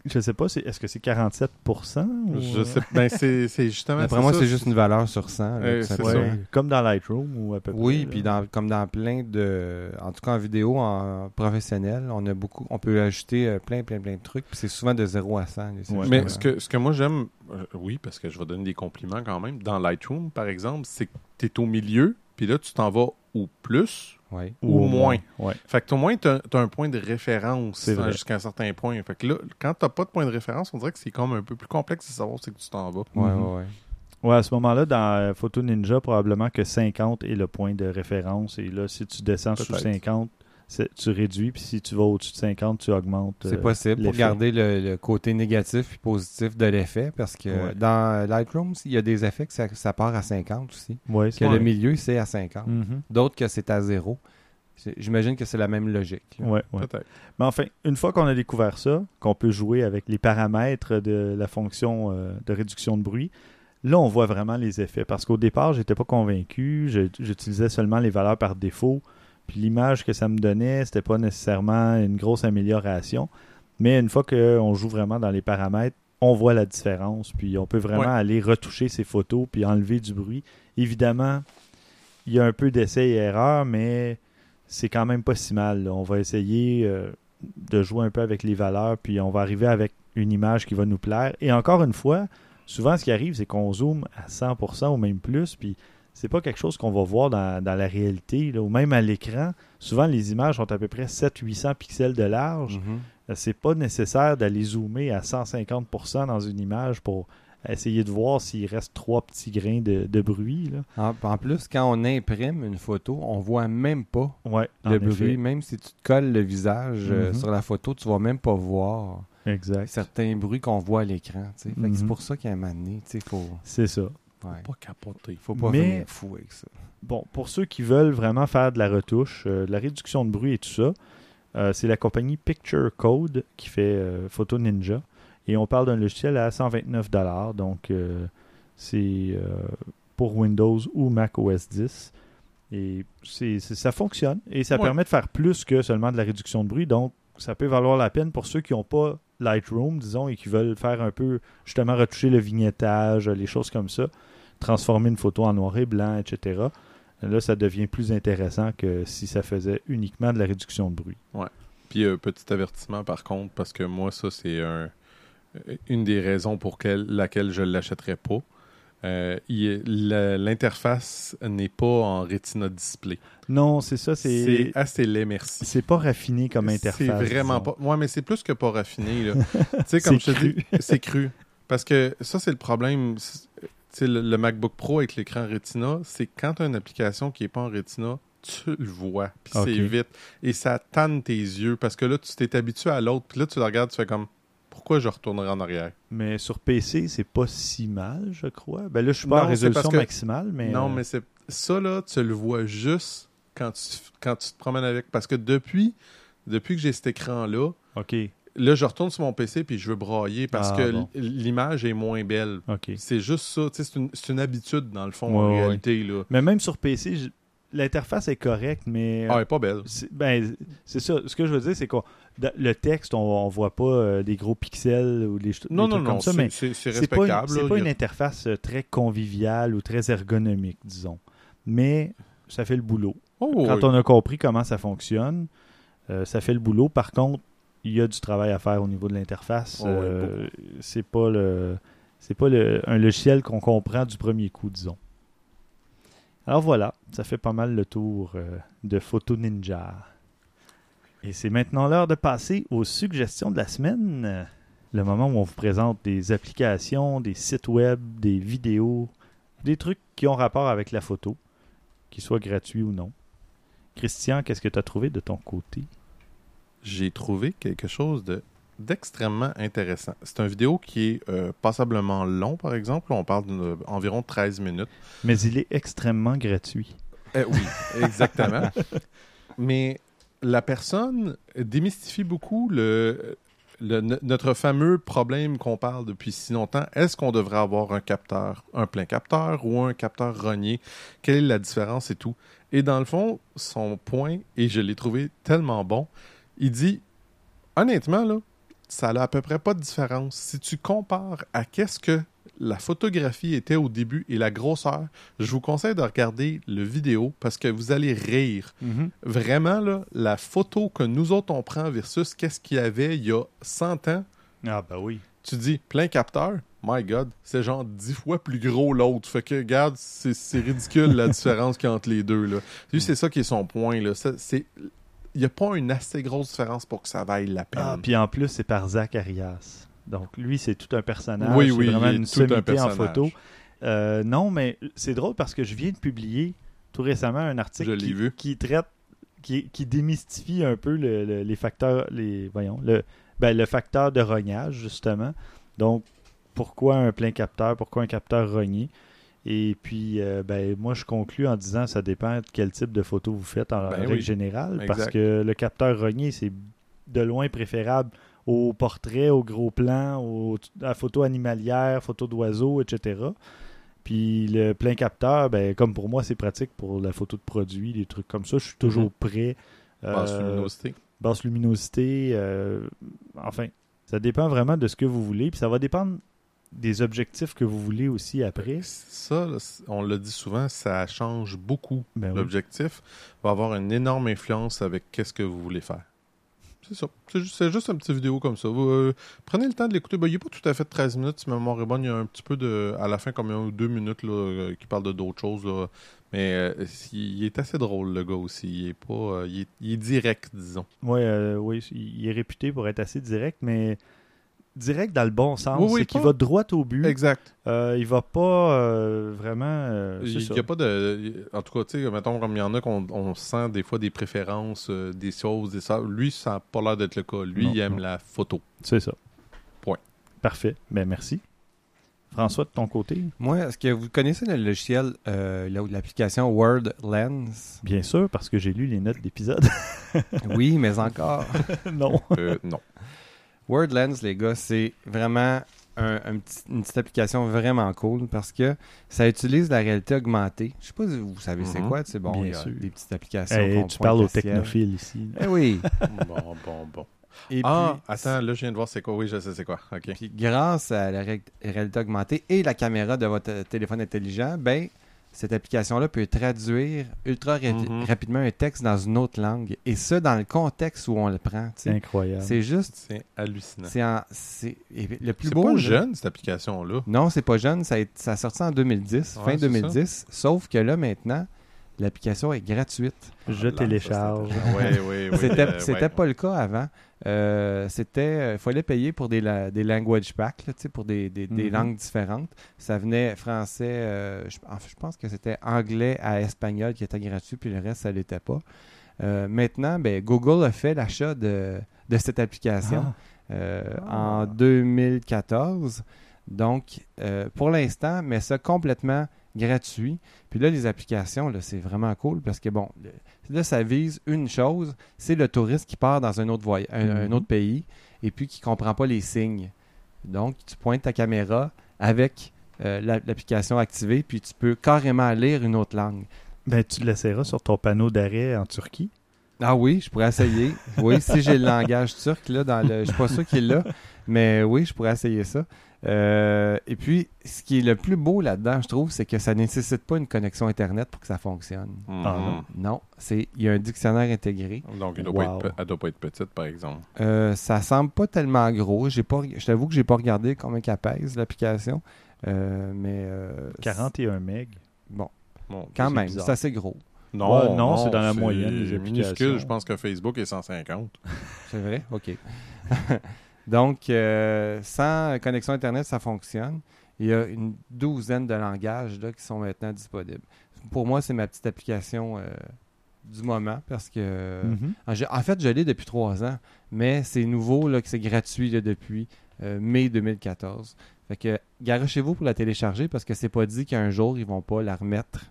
[SPEAKER 2] Je sais pas, c'est- est-ce que c'est 47% ou...
[SPEAKER 3] Je sais, ben, c'est c'est justement
[SPEAKER 4] D'après moi, c'est juste une valeur sur 100. là,
[SPEAKER 3] Euh,
[SPEAKER 4] tout
[SPEAKER 3] c'est
[SPEAKER 4] simplement.
[SPEAKER 2] Ouais, comme dans Lightroom ou à peu près.
[SPEAKER 4] Oui, puis dans, comme dans plein de. En tout cas, en vidéo, en professionnel, on a beaucoup. On peut ajouter euh, plein, plein, plein de trucs. Puis c'est souvent de 0 à 100. les
[SPEAKER 2] Ouais.
[SPEAKER 3] Mais ce que, ce que moi j'aime, euh, oui, parce que je vais donner des compliments quand même, dans Lightroom, par exemple, c'est que tu es au milieu, puis là, tu t'en vas au plus
[SPEAKER 4] Ouais.
[SPEAKER 3] ou,
[SPEAKER 2] au
[SPEAKER 3] moins.
[SPEAKER 2] Ouais.
[SPEAKER 3] Fait que au moins, tu as, un point de référence hein, jusqu'à un certain point. Fait que là, quand tu pas de point de référence, on dirait que c'est comme un peu plus complexe de savoir c'est que tu t'en vas.
[SPEAKER 4] Ouais,
[SPEAKER 2] Mhm.
[SPEAKER 4] ouais, ouais.
[SPEAKER 2] Ouais, à ce moment-là, dans euh, Photo Ninja, probablement que 50 est le point de référence. Et là, si tu descends sous
[SPEAKER 3] Peut-être.
[SPEAKER 2] 50, c'est- tu réduis. Puis si tu vas au-dessus de 50, tu augmentes.
[SPEAKER 4] C'est
[SPEAKER 2] euh,
[SPEAKER 4] possible pour garder le, le côté négatif et positif de l'effet parce que
[SPEAKER 2] Ouais.
[SPEAKER 4] dans Lightroom, il y a des effets que ça, ça part à 50 aussi.
[SPEAKER 2] Ouais,
[SPEAKER 4] Que
[SPEAKER 2] c'est
[SPEAKER 4] le milieu, c'est à 50.
[SPEAKER 2] Mhm.
[SPEAKER 4] D'autres que c'est à 0. C'est- J'imagine que c'est la même logique. là.
[SPEAKER 2] Ouais. Mais enfin, une fois qu'on a découvert ça, qu'on peut jouer avec les paramètres de la fonction euh, de réduction de bruit, là, on voit vraiment les effets. Parce qu'au départ, j'étais pas convaincu. J'utilisais seulement les valeurs par défaut. Puis l'image que ça me donnait, c'était pas nécessairement une grosse amélioration. Mais une fois qu'on joue vraiment dans les paramètres, on voit la différence. Puis on peut vraiment
[SPEAKER 3] Ouais.
[SPEAKER 2] aller retoucher ces photos puis enlever du bruit. Évidemment, il y a un peu d'essai et erreur, mais c'est quand même pas si mal. là. On va essayer euh, de jouer un peu avec les valeurs, puis on va arriver avec une image qui va nous plaire. Et encore une fois, souvent ce qui arrive, c'est qu'on zoome à 100% ou même plus, puis c'est pas quelque chose qu'on va voir dans, dans la réalité, là, ou même à l'écran. Souvent, les images ont à peu près 700-800 pixels de large.
[SPEAKER 4] Mhm.
[SPEAKER 2] Euh, C'est pas nécessaire d'aller zoomer à 150% dans une image pour essayer de voir s'il reste trois petits grains de, de bruit. Là.
[SPEAKER 4] En, en plus, quand on imprime une photo, on voit même pas
[SPEAKER 2] Ouais,
[SPEAKER 4] le
[SPEAKER 2] effet.
[SPEAKER 4] bruit. Même si tu te colles le visage euh,
[SPEAKER 2] Mhm.
[SPEAKER 4] sur la photo, tu vas même pas voir
[SPEAKER 2] Exact.
[SPEAKER 4] certains bruits qu'on voit à l'écran. C'est
[SPEAKER 2] Mhm.
[SPEAKER 4] pour ça qu'à un moment donné, il faut,
[SPEAKER 2] C'est ça.
[SPEAKER 4] Ouais,
[SPEAKER 3] Pas capoter.
[SPEAKER 4] faut pas
[SPEAKER 2] Mais-
[SPEAKER 4] venir fou avec ça.
[SPEAKER 2] Bon, pour ceux qui veulent vraiment faire de la retouche, euh, de la réduction de bruit et tout ça, euh, c'est la compagnie Picture Code qui fait euh, Photo Ninja. Et on parle d'un logiciel à 129 Donc, euh, c'est euh, pour Windows ou Mac OS 10. Et c'est, c'est- ça fonctionne. Et ça
[SPEAKER 3] Ouais.
[SPEAKER 2] permet de faire plus que seulement de la réduction de bruit. Donc, ça peut valoir la peine pour ceux qui n'ont pas Lightroom, disons, et qui veulent faire un peu, justement, retoucher le vignettage, les choses comme ça, transformer une photo en noir et blanc, etc. Là, ça devient plus intéressant que si ça faisait uniquement de la réduction de bruit.
[SPEAKER 3] Puis, euh, petit avertissement par contre, parce que moi, ça, c'est un, une des raisons pour quelle- laquelle je ne l'achèterais pas. Euh, L'interface n'est pas en Retina Display.
[SPEAKER 2] Non, c'est ça,
[SPEAKER 3] C'est assez laid, merci.
[SPEAKER 2] c'est pas raffiné comme interface.
[SPEAKER 3] C'est vraiment
[SPEAKER 2] disons.
[SPEAKER 3] pas. Ouais, mais c'est plus que pas raffiné. Là. tu sais, comme je
[SPEAKER 2] C'est
[SPEAKER 3] te dis, c'est cru. Parce que ça, c'est le problème. Le, le MacBook Pro avec l'écran Retina, c'est quand tu as une application qui n'est pas en Retina, tu le vois. Puis c'est vite. Et ça tanne tes yeux. Parce que là, tu t'es habitué à l'autre. Puis là, tu le regardes, tu fais comme pourquoi je retournerai en arrière?
[SPEAKER 2] Mais sur PC, c'est pas si mal, je crois. Ben là, je suis pas
[SPEAKER 3] Non,
[SPEAKER 2] en résolution
[SPEAKER 3] que-
[SPEAKER 2] maximale, mais.
[SPEAKER 3] Non,
[SPEAKER 2] euh,
[SPEAKER 3] mais c'est ça, là, tu le vois juste quand tu, quand tu te promènes avec. Parce que depuis, depuis que j'ai cet écran-là. Là, je retourne sur mon PC puis je veux brailler parce
[SPEAKER 2] Ah,
[SPEAKER 3] que
[SPEAKER 2] bon.
[SPEAKER 3] l'image est moins belle. C'est juste ça. C'est une, une habitude, dans le fond,
[SPEAKER 2] Ouais,
[SPEAKER 3] en
[SPEAKER 2] ouais.
[SPEAKER 3] réalité. Là.
[SPEAKER 2] Mais même sur PC, l'interface est correcte, mais.
[SPEAKER 3] Ah, elle est pas belle.
[SPEAKER 2] C'est- Ben, c'est ça. Ce que je veux dire, c'est que le texte, on, on voit pas euh, des gros pixels ou des,
[SPEAKER 3] Non,
[SPEAKER 2] des
[SPEAKER 3] non,
[SPEAKER 2] trucs
[SPEAKER 3] non.
[SPEAKER 2] comme ça,
[SPEAKER 3] c'est-
[SPEAKER 2] mais
[SPEAKER 3] C'est
[SPEAKER 2] pas,
[SPEAKER 3] là.
[SPEAKER 2] pas une interface euh, très conviviale ou très ergonomique, disons. Mais ça fait le boulot.
[SPEAKER 3] Oh,
[SPEAKER 2] Quand
[SPEAKER 3] oui.
[SPEAKER 2] on a compris comment ça fonctionne, euh, ça fait le boulot. Par contre, il y a du travail à faire au niveau de l'interface.
[SPEAKER 3] Oh,
[SPEAKER 2] Euh, c'est pas le c'est pas le, un logiciel qu'on comprend du premier coup, disons. Alors voilà, ça fait pas mal le tour de Photo Ninja. Et c'est maintenant l'heure de passer aux suggestions de la semaine. Le moment où on vous présente des applications, des sites web, des vidéos, des trucs qui ont rapport avec la photo, qu'ils soient gratuits ou non. Christian, qu'est-ce que tu as trouvé de ton côté?
[SPEAKER 3] J'ai trouvé quelque chose de d'extrêmement intéressant. C'est une vidéo qui est euh, passablement long, par exemple. On parle d'environ 13 minutes.
[SPEAKER 2] Mais il est extrêmement gratuit.
[SPEAKER 3] Eh oui, exactement. Mais la personne démystifie beaucoup le, le- no- notre fameux problème qu'on parle depuis si longtemps. Est-ce qu'on devrait avoir un capteur, un plein capteur ou un capteur rogné? Quelle est la différence et tout? Et dans le fond, son point, et je l'ai trouvé tellement bon, il dit, honnêtement, ça n'a à peu près pas de différence. Si tu compares à qu'est-ce que la photographie était au début et la grosseur, je vous conseille de regarder le vidéo parce que vous allez rire. Vraiment, là, la photo que nous autres on prend versus qu'est-ce qu'il y avait il y a 100 ans,
[SPEAKER 2] Ah ben oui.
[SPEAKER 3] tu dis plein capteur, my God, c'est genre 10 fois plus gros l'autre. Fait que, regarde, c'est ridicule la différence qu'il y a entre les deux. Là. C'est ça qui est son point. Là. Ça, c'est... Il n'y a pas une assez grosse différence pour que ça vaille la peine.
[SPEAKER 2] Ah, puis en plus, c'est par Zach Arias. Donc lui, c'est tout un personnage.
[SPEAKER 3] Oui,
[SPEAKER 2] c'est
[SPEAKER 3] oui,
[SPEAKER 2] vraiment une
[SPEAKER 3] un
[SPEAKER 2] sommité en photo. Euh, non, mais c'est drôle parce que je viens de publier tout récemment un article qui,
[SPEAKER 3] vu.
[SPEAKER 2] qui traite, qui, qui démystifie un peu le- le- les facteurs, les voyons, le, ben, le facteur de rognage justement. Donc pourquoi un plein capteur, pourquoi un capteur rogné? Et puis, euh, ben, moi, je conclus en disant ça dépend de quel type de photo vous faites en
[SPEAKER 3] Ben
[SPEAKER 2] règle
[SPEAKER 3] oui.
[SPEAKER 2] générale, parce que le capteur rogné, c'est de loin préférable au portrait, au gros plan, au, à la photo animalière, photo d'oiseaux, etc. Puis le plein capteur, ben, comme pour moi, c'est pratique pour la photo de produit, des trucs comme ça. Je suis toujours prêt.
[SPEAKER 3] Basse
[SPEAKER 2] Euh,
[SPEAKER 3] luminosité.
[SPEAKER 2] basse luminosité. euh, enfin, ça dépend vraiment de ce que vous voulez. Puis ça va dépendre des objectifs que vous voulez aussi après.
[SPEAKER 3] Ça, là, c- on l'a dit souvent, ça change beaucoup.
[SPEAKER 2] Ben oui.
[SPEAKER 3] L'objectif va avoir une énorme influence avec qu'est-ce que vous voulez faire. C'est ça. C'est juste, juste une petite vidéo comme ça. Euh, prenez le temps de l'écouter. Ben, il n'est pas tout à fait 13 minutes, si ma. Il y a un petit peu de. À la fin, comme il un deux minutes là, euh, qui parle de d'autres choses. là. Mais euh, il, est assez drôle, le gars aussi. Il est pas. il, est, direct, disons.
[SPEAKER 2] Ouais, oui, il est réputé pour être assez direct, mais direct dans le bon sens.
[SPEAKER 3] Oui, oui,
[SPEAKER 2] c'est qu'il va droit au but.
[SPEAKER 3] Exact.
[SPEAKER 2] Euh, il va pas euh, vraiment. euh,
[SPEAKER 3] Il n'y a pas de. En tout cas, tu sais, mettons, comme il y en a qu'on on sent des fois des préférences, euh, des choses, des ça. Lui, ça n'a pas l'air d'être le cas. Lui,
[SPEAKER 2] Non,
[SPEAKER 3] il aime
[SPEAKER 2] non.
[SPEAKER 3] la photo.
[SPEAKER 2] C'est ça.
[SPEAKER 3] Point.
[SPEAKER 2] Parfait. Ben merci. François, de ton côté?
[SPEAKER 4] Moi, est-ce que vous connaissez le logiciel, euh, l'application Word Lens?
[SPEAKER 2] Bien sûr, parce que j'ai lu les notes d'épisode.
[SPEAKER 4] Oui, mais encore.
[SPEAKER 2] non.
[SPEAKER 3] Euh, non.
[SPEAKER 4] Word Lens, les gars, c'est vraiment un- un petit- une petite application vraiment cool parce que ça utilise la réalité augmentée. Je sais pas si vous savez c'est
[SPEAKER 3] Mhm.
[SPEAKER 4] quoi, c'est bon,
[SPEAKER 2] Bien
[SPEAKER 4] il y a
[SPEAKER 2] sûr.
[SPEAKER 4] des petites applications.
[SPEAKER 2] Hey,
[SPEAKER 4] qu'on
[SPEAKER 2] tu parles
[SPEAKER 4] au
[SPEAKER 2] aux technophiles ici.
[SPEAKER 4] Eh oui.
[SPEAKER 3] bon, bon, bon.
[SPEAKER 4] Et
[SPEAKER 3] ah,
[SPEAKER 4] puis,
[SPEAKER 3] attends, là, je viens de voir c'est quoi. Oui, je sais c'est quoi. OK.
[SPEAKER 4] Puis grâce à la ré- réalité augmentée et la caméra de votre téléphone intelligent, ben cette application-là peut traduire ultra ra-
[SPEAKER 3] Mhm.
[SPEAKER 4] rapidement un texte dans une autre langue. Et ça, dans le contexte où on le prend.
[SPEAKER 2] C'est incroyable.
[SPEAKER 4] C'est juste.
[SPEAKER 3] C'est hallucinant.
[SPEAKER 4] C'est en- c'est- le plus
[SPEAKER 3] C'est
[SPEAKER 4] beau.
[SPEAKER 3] pas
[SPEAKER 4] là-
[SPEAKER 3] jeune, cette application-là.
[SPEAKER 4] Non, c'est pas jeune. Ça a, ça a sorti en 2010,
[SPEAKER 3] Ouais,
[SPEAKER 4] fin
[SPEAKER 3] c'est
[SPEAKER 4] 2010. Sauf que là, maintenant, l'application est gratuite.
[SPEAKER 2] Je télécharge.
[SPEAKER 3] Oui, oui, oui.
[SPEAKER 4] C'était
[SPEAKER 3] euh, ouais.
[SPEAKER 4] pas le cas avant. Euh, c'était il fallait payer pour des, la- des language packs, là, pour des, des- des
[SPEAKER 2] Mhm.
[SPEAKER 4] langues différentes. Ça venait français, euh, je, en fait, je pense que c'était anglais à espagnol qui était gratuit, puis le reste, ça l'était pas. Euh, maintenant, ben, Google a fait l'achat de, de cette application
[SPEAKER 2] Ah.
[SPEAKER 4] euh,
[SPEAKER 2] Ah.
[SPEAKER 4] en 2014. Donc, euh, pour l'instant, mais ça complètement gratuit. Puis là, les applications, là, c'est vraiment cool parce que, bon, là, ça vise une chose, c'est le touriste qui part dans un autre, voy- un, un
[SPEAKER 2] Mhm.
[SPEAKER 4] autre pays et puis qui comprend pas les signes. Donc, tu pointes ta caméra avec euh, la- l'application activée, puis tu peux carrément lire une autre langue.
[SPEAKER 2] Ben, tu l'essaieras sur ton panneau d'arrêt en Turquie.
[SPEAKER 4] Ah oui, je pourrais essayer. Oui, si j'ai le langage turc, là, dans le... je suis pas sûr qu'il l'a, mais oui, je pourrais essayer ça. Euh, et puis, ce qui est le plus beau là-dedans, je trouve, c'est que ça nécessite pas une connexion Internet pour que ça fonctionne.
[SPEAKER 2] Ah, non.
[SPEAKER 4] Non, c'est il y a un dictionnaire intégré.
[SPEAKER 3] Donc, elle doit, pas
[SPEAKER 2] Wow.
[SPEAKER 3] être, pe- elle doit pas être petite, par exemple.
[SPEAKER 4] Euh, ça semble pas tellement gros. J'ai pas, je t'avoue que j'ai pas regardé combien qu'elle pèse l'application, Euh, mais euh,
[SPEAKER 2] 41 MB.
[SPEAKER 4] Bon.
[SPEAKER 3] Bon,
[SPEAKER 4] Quand même, c'est assez gros.
[SPEAKER 3] non,
[SPEAKER 2] Ouais, non, c'est dans la moyenne des
[SPEAKER 3] minuscule.
[SPEAKER 2] applications.
[SPEAKER 3] Je pense que Facebook est 150.
[SPEAKER 4] C'est vrai? OK. Donc, euh, sans connexion Internet, ça fonctionne. Il y a une douzaine de langages là, qui sont maintenant disponibles. Pour moi, c'est ma petite application euh, du moment parce que...
[SPEAKER 2] Mhm.
[SPEAKER 4] En, j'ai- en fait, je l'ai depuis trois ans, mais c'est nouveau, là, que c'est gratuit là, depuis euh, mai 2014. Fait que, garochez-vous pour la télécharger parce que c'est pas dit qu'un jour, ils vont pas la remettre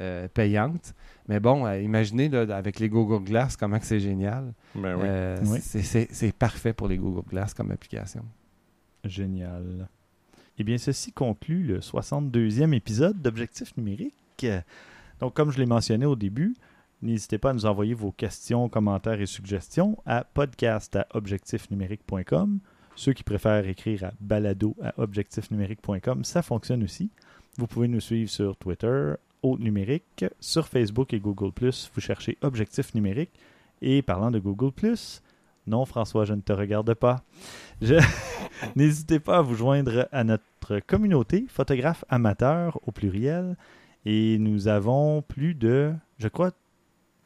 [SPEAKER 4] euh, payante. Mais bon, euh, imaginez là, avec les Google Glass comment que c'est génial.
[SPEAKER 3] Ben oui.
[SPEAKER 4] Euh,
[SPEAKER 2] Oui.
[SPEAKER 4] c'est parfait pour les Google Glass comme application.
[SPEAKER 2] Génial. Eh bien, ceci conclut le 62e épisode d'Objectif numérique. Donc, comme je l'ai mentionné au début, n'hésitez pas à nous envoyer vos questions, commentaires et suggestions à podcast.objectifnumérique.com. Ceux qui préfèrent écrire à balado à objectifnumérique.com, ça fonctionne aussi. Vous pouvez nous suivre sur Twitter, numérique, sur Facebook et Google+. Vous cherchez Objectif numérique. Et parlant de Google+, non, François, je ne te regarde pas. Je... N'hésitez pas à vous joindre à notre communauté, photographe amateur au pluriel. Et nous avons plus de, je crois,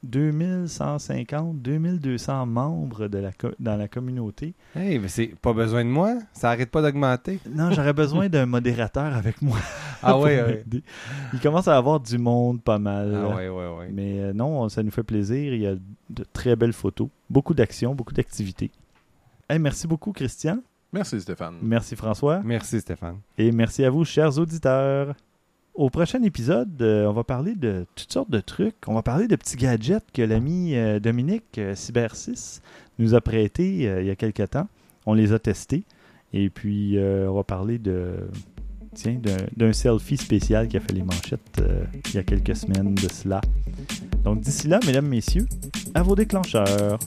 [SPEAKER 2] 2150, 2200 membres de la dans la communauté.
[SPEAKER 4] Hey, mais c'est pas besoin de moi. Ça arrête pas d'augmenter.
[SPEAKER 2] Non, j'aurais besoin d'un modérateur avec moi.
[SPEAKER 4] Ah ouais.
[SPEAKER 2] m'aider. Il commence à avoir du monde pas mal.
[SPEAKER 4] Ah ouais, ouais, ouais.
[SPEAKER 2] Mais euh, non, ça nous fait plaisir. Il y a de très belles photos, beaucoup d'actions, beaucoup d'activités. Hey, merci beaucoup, Christian.
[SPEAKER 3] Merci Stéphane.
[SPEAKER 2] Merci, François.
[SPEAKER 4] Merci Stéphane.
[SPEAKER 2] Et merci à vous, chers auditeurs. Au prochain épisode, euh, on va parler de toutes sortes de trucs. On va parler de petits gadgets que l'ami euh, Dominique euh, Cyber6 nous a prêtés il y a quelque temps. On les a testés. Et puis, on va parler de tiens, d'un- selfie spécial qui a fait les manchettes il y a quelques semaines de cela. Donc, d'ici là, mesdames, messieurs, à vos déclencheurs.